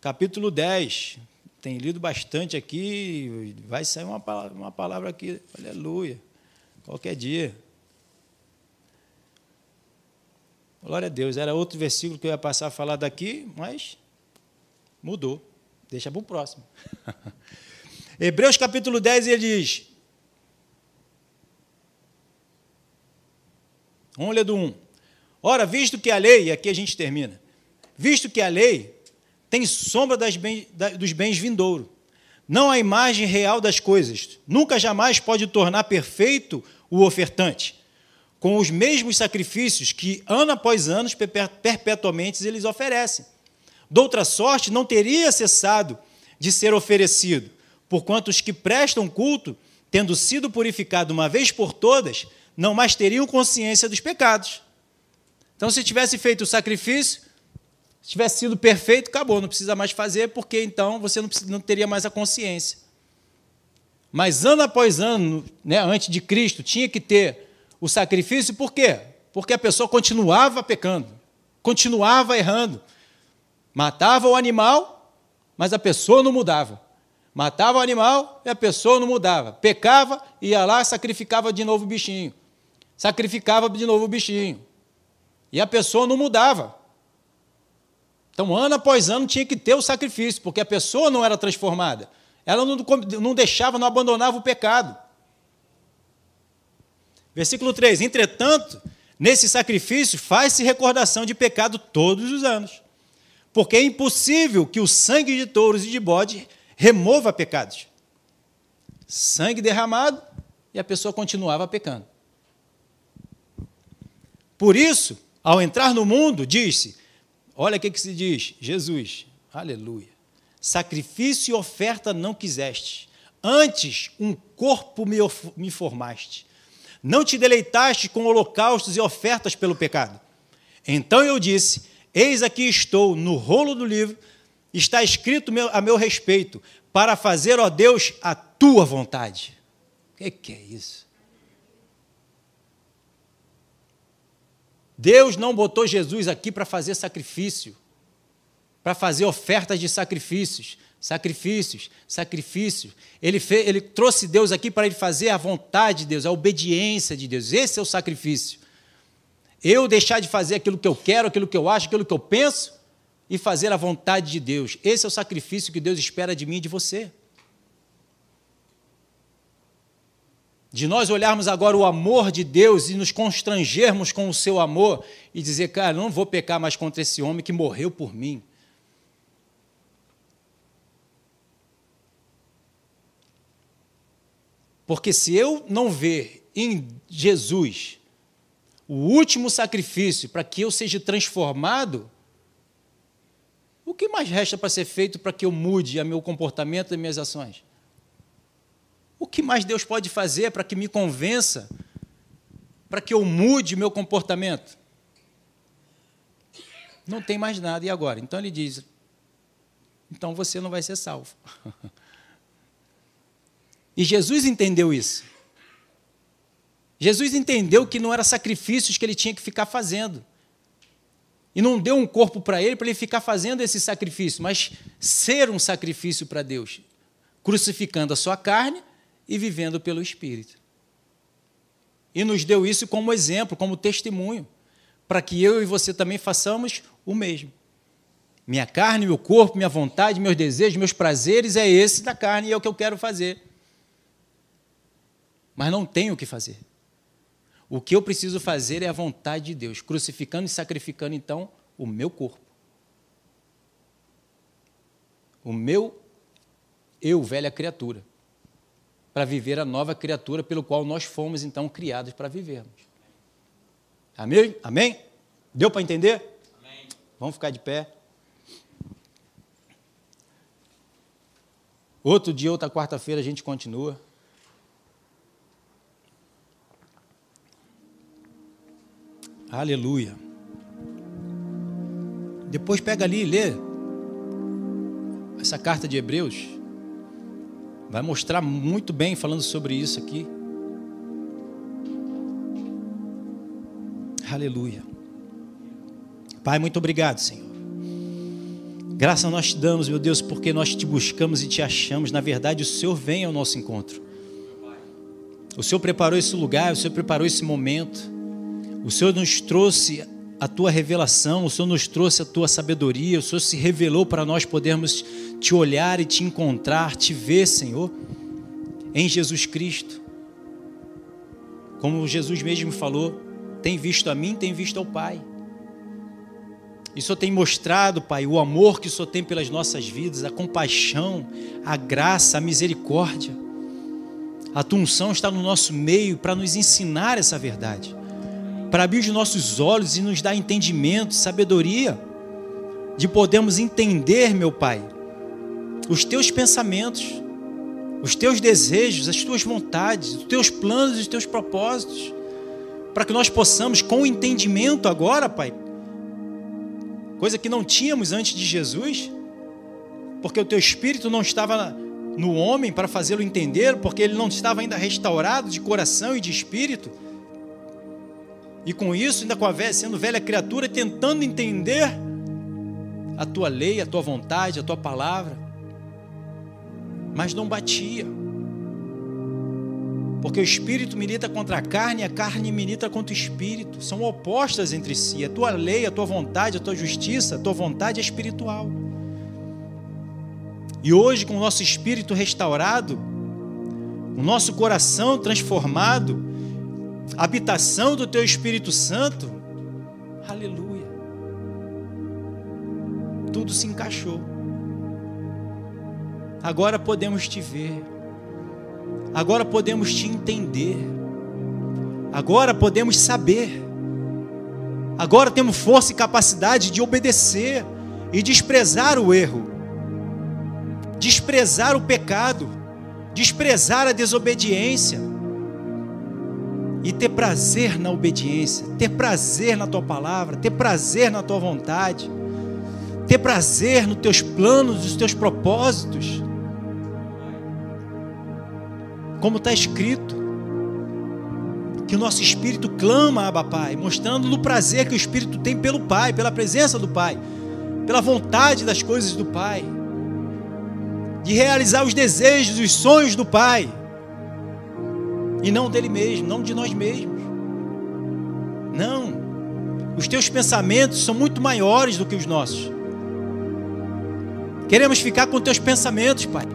capítulo 10. Tem lido bastante aqui, vai sair uma palavra, uma palavra aqui, aleluia, qualquer dia. Glória a Deus, era outro versículo que eu ia passar a falar daqui, mas mudou. Deixa para o próximo. [LAUGHS] Hebreus capítulo 10, ele diz. Vamos ler do 1. Ora, visto que a lei, e aqui a gente termina, visto que a lei tem sombra bem, dos bens vindouros, não a imagem real das coisas, nunca jamais pode tornar perfeito o ofertante, com os mesmos sacrifícios que, ano após ano, perpetuamente eles oferecem. Doutra sorte, não teria cessado de ser oferecido, porquanto os que prestam culto, tendo sido purificados uma vez por todas, não mais teriam consciência dos pecados. Então, se tivesse feito o sacrifício, se tivesse sido perfeito, acabou, não precisa mais fazer, porque então você não, não teria mais a consciência. Mas ano após ano, né, antes de Cristo, tinha que ter o sacrifício, por quê? Porque a pessoa continuava pecando, continuava errando. Matava o animal, mas a pessoa não mudava. Matava o animal e a pessoa não mudava. Pecava, ia lá, sacrificava de novo o bichinho. Sacrificava de novo o bichinho. E a pessoa não mudava. Então, ano após ano, tinha que ter o sacrifício, porque a pessoa não era transformada. Ela não, deixava, não abandonava o pecado. Versículo 3: Entretanto, nesse sacrifício faz-se recordação de pecado todos os anos, porque é impossível que o sangue de touros e de bode remova pecados. Sangue derramado e a pessoa continuava pecando. Por isso, ao entrar no mundo, disse: Olha o que, que se diz, Jesus, aleluia. Sacrifício e oferta não quiseste, antes um corpo me, me formaste. Não te deleitaste com holocaustos e ofertas pelo pecado. Então eu disse: Eis aqui estou, no rolo do livro, está escrito a meu respeito, para fazer, ó Deus, a tua vontade. O que, que é isso? Deus não botou Jesus aqui para fazer sacrifício, para fazer ofertas de sacrifícios, sacrifícios, sacrifícios. Ele, fez, ele trouxe Deus aqui para ele fazer a vontade de Deus, a obediência de Deus. Esse é o sacrifício. Eu deixar de fazer aquilo que eu quero, aquilo que eu acho, aquilo que eu penso e fazer a vontade de Deus. Esse é o sacrifício que Deus espera de mim e de você. De nós olharmos agora o amor de Deus e nos constrangermos com o seu amor e dizer, cara, não vou pecar mais contra esse homem que morreu por mim. Porque se eu não ver em Jesus o último sacrifício para que eu seja transformado, o que mais resta para ser feito para que eu mude o meu comportamento e minhas ações? O que mais Deus pode fazer para que me convença, para que eu mude meu comportamento? Não tem mais nada. E agora? Então ele diz: então você não vai ser salvo. [LAUGHS] e Jesus entendeu isso. Jesus entendeu que não era sacrifícios que ele tinha que ficar fazendo. E não deu um corpo para ele para ele ficar fazendo esse sacrifício, mas ser um sacrifício para Deus, crucificando a sua carne e vivendo pelo Espírito. E nos deu isso como exemplo, como testemunho, para que eu e você também façamos o mesmo. Minha carne, meu corpo, minha vontade, meus desejos, meus prazeres é esse da carne e é o que eu quero fazer. Mas não tenho o que fazer. O que eu preciso fazer é a vontade de Deus, crucificando e sacrificando então o meu corpo. O meu eu, velha criatura para viver a nova criatura pelo qual nós fomos então criados para vivermos. Amém? Amém? Deu para entender? Amém. Vamos ficar de pé. Outro dia, outra quarta-feira, a gente continua. Aleluia. Depois pega ali e lê essa carta de Hebreus. Vai mostrar muito bem falando sobre isso aqui. Aleluia. Pai, muito obrigado, Senhor. Graças nós te damos, meu Deus, porque nós te buscamos e te achamos. Na verdade, o Senhor vem ao nosso encontro. O Senhor preparou esse lugar, o Senhor preparou esse momento. O Senhor nos trouxe a tua revelação, o Senhor nos trouxe a tua sabedoria, o Senhor se revelou para nós podermos te olhar e te encontrar, te ver, Senhor, em Jesus Cristo. Como Jesus mesmo falou, tem visto a mim, tem visto ao Pai. E o Senhor tem mostrado, Pai, o amor que o Senhor tem pelas nossas vidas, a compaixão, a graça, a misericórdia. A tua unção está no nosso meio para nos ensinar essa verdade, para abrir os nossos olhos e nos dar entendimento, sabedoria, de podermos entender, meu Pai, os teus pensamentos, os teus desejos, as tuas vontades, os teus planos e os teus propósitos, para que nós possamos, com o entendimento agora, Pai, coisa que não tínhamos antes de Jesus, porque o teu espírito não estava no homem para fazê-lo entender, porque ele não estava ainda restaurado de coração e de espírito. E com isso, ainda com a velha, sendo velha criatura, tentando entender a tua lei, a tua vontade, a tua palavra mas não batia. Porque o espírito milita contra a carne e a carne milita contra o espírito. São opostas entre si. A tua lei, a tua vontade, a tua justiça, a tua vontade é espiritual. E hoje, com o nosso espírito restaurado, o nosso coração transformado, habitação do teu Espírito Santo, aleluia. Tudo se encaixou. Agora podemos te ver. Agora podemos te entender. Agora podemos saber. Agora temos força e capacidade de obedecer e desprezar o erro, desprezar o pecado, desprezar a desobediência e ter prazer na obediência, ter prazer na tua palavra, ter prazer na tua vontade, ter prazer nos teus planos, nos teus propósitos. Como está escrito, que o nosso espírito clama Abba Pai, mostrando no prazer que o espírito tem pelo Pai, pela presença do Pai, pela vontade das coisas do Pai, de realizar os desejos, os sonhos do Pai, e não dele mesmo, não de nós mesmos. Não, os teus pensamentos são muito maiores do que os nossos. Queremos ficar com teus pensamentos, Pai.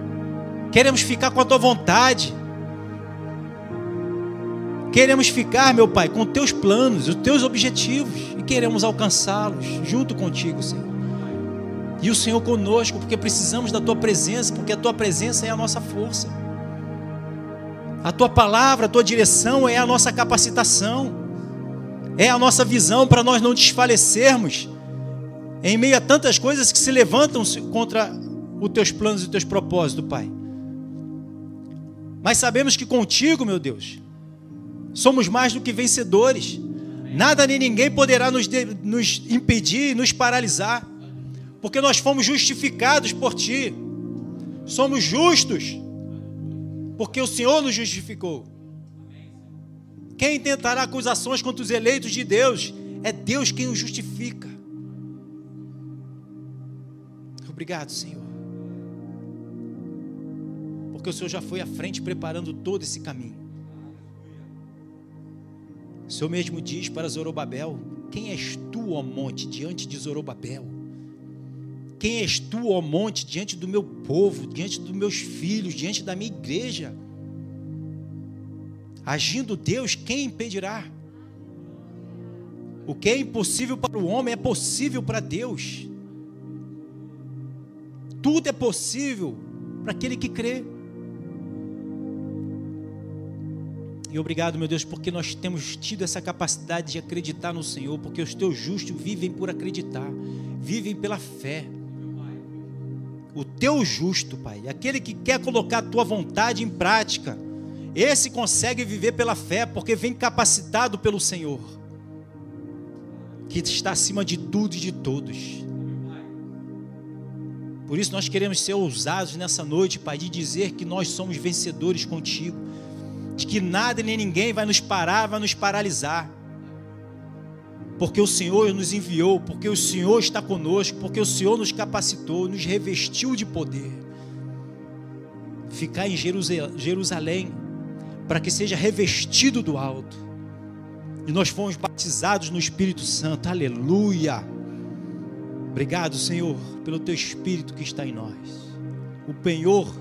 Queremos ficar com a tua vontade. Queremos ficar, meu Pai, com teus planos, os teus objetivos e queremos alcançá-los junto contigo, Senhor. E o Senhor conosco, porque precisamos da tua presença, porque a tua presença é a nossa força. A tua palavra, a tua direção é a nossa capacitação, é a nossa visão para nós não desfalecermos em meio a tantas coisas que se levantam contra os teus planos e os teus propósitos, Pai. Mas sabemos que contigo, meu Deus, somos mais do que vencedores. Nada nem ninguém poderá nos, de, nos impedir, nos paralisar, porque nós fomos justificados por Ti. Somos justos, porque o Senhor nos justificou. Quem tentará acusações contra os eleitos de Deus? É Deus quem os justifica. Obrigado, Senhor. Porque o Senhor já foi à frente preparando todo esse caminho. O Senhor mesmo diz para Zorobabel: Quem és tu, ó monte, diante de Zorobabel? Quem és tu, ó monte, diante do meu povo, diante dos meus filhos, diante da minha igreja? Agindo Deus, quem impedirá? O que é impossível para o homem é possível para Deus. Tudo é possível para aquele que crê. E obrigado, meu Deus, porque nós temos tido essa capacidade de acreditar no Senhor, porque os teus justos vivem por acreditar, vivem pela fé. O teu justo, Pai, aquele que quer colocar a tua vontade em prática, esse consegue viver pela fé, porque vem capacitado pelo Senhor, que está acima de tudo e de todos. Por isso nós queremos ser ousados nessa noite, Pai, de dizer que nós somos vencedores contigo de que nada nem ninguém vai nos parar, vai nos paralisar. Porque o Senhor nos enviou, porque o Senhor está conosco, porque o Senhor nos capacitou, nos revestiu de poder. Ficar em Jerusalém, para que seja revestido do alto. E nós fomos batizados no Espírito Santo, aleluia. Obrigado, Senhor, pelo teu Espírito que está em nós, o penhor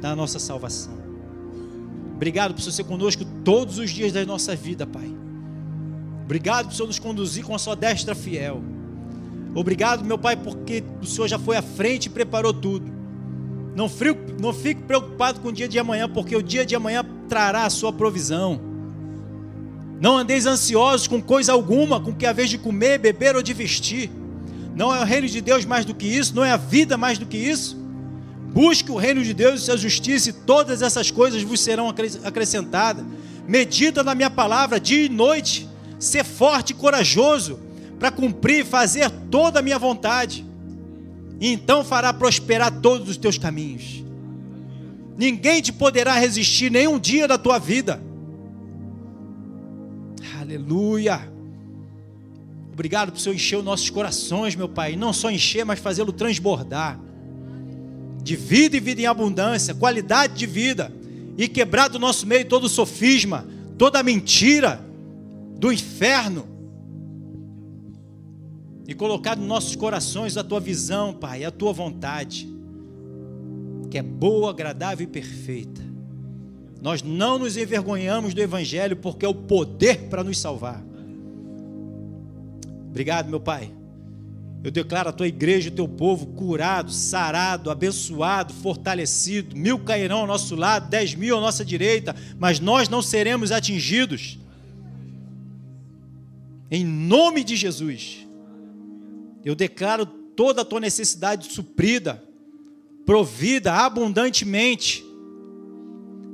da nossa salvação. Obrigado por ser conosco todos os dias da nossa vida, Pai. Obrigado por Senhor nos conduzir com a sua destra fiel. Obrigado, meu Pai, porque o Senhor já foi à frente e preparou tudo. Não, frio, não fique preocupado com o dia de amanhã, porque o dia de amanhã trará a sua provisão. Não andeis ansiosos com coisa alguma, com que a vez de comer, beber ou de vestir. Não é o reino de Deus mais do que isso, não é a vida mais do que isso. Busque o reino de Deus e sua justiça, e todas essas coisas vos serão acrescentadas. Medita na minha palavra dia e noite. Ser forte e corajoso para cumprir e fazer toda a minha vontade. E então fará prosperar todos os teus caminhos. Ninguém te poderá resistir nenhum dia da tua vida. Aleluia. Obrigado por Senhor encher os nossos corações, meu Pai. Não só encher, mas fazê-lo transbordar de vida e vida em abundância, qualidade de vida, e quebrar do nosso meio todo sofisma, toda mentira do inferno, e colocar nos nossos corações a tua visão, Pai, a tua vontade, que é boa, agradável e perfeita. Nós não nos envergonhamos do Evangelho, porque é o poder para nos salvar. Obrigado, meu Pai eu declaro a tua igreja, o teu povo curado, sarado, abençoado, fortalecido. Mil cairão ao nosso lado, dez mil à nossa direita, mas nós não seremos atingidos. Em nome de Jesus, eu declaro toda a tua necessidade suprida, provida abundantemente,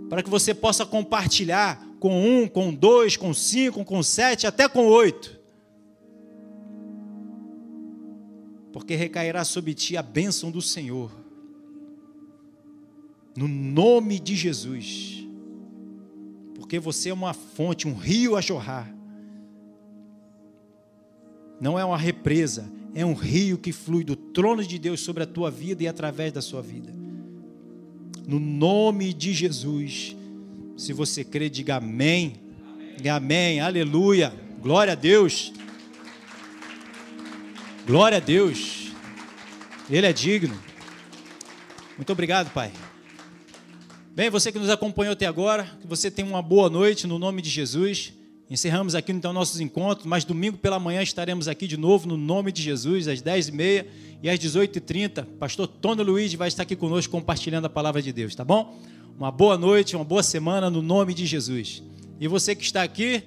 para que você possa compartilhar com um, com dois, com cinco, com sete, até com oito porque recairá sobre ti a bênção do Senhor. No nome de Jesus. Porque você é uma fonte, um rio a jorrar. Não é uma represa, é um rio que flui do trono de Deus sobre a tua vida e através da sua vida. No nome de Jesus. Se você crê, diga amém. amém. Amém. Aleluia. Glória a Deus. Glória a Deus. Ele é digno. Muito obrigado, Pai. Bem, você que nos acompanhou até agora, que você tenha uma boa noite no nome de Jesus. Encerramos aqui então nossos encontros, mas domingo pela manhã estaremos aqui de novo no nome de Jesus, às 10h30 e às 18h30. Pastor Tony Luiz vai estar aqui conosco compartilhando a palavra de Deus, tá bom? Uma boa noite, uma boa semana no nome de Jesus. E você que está aqui,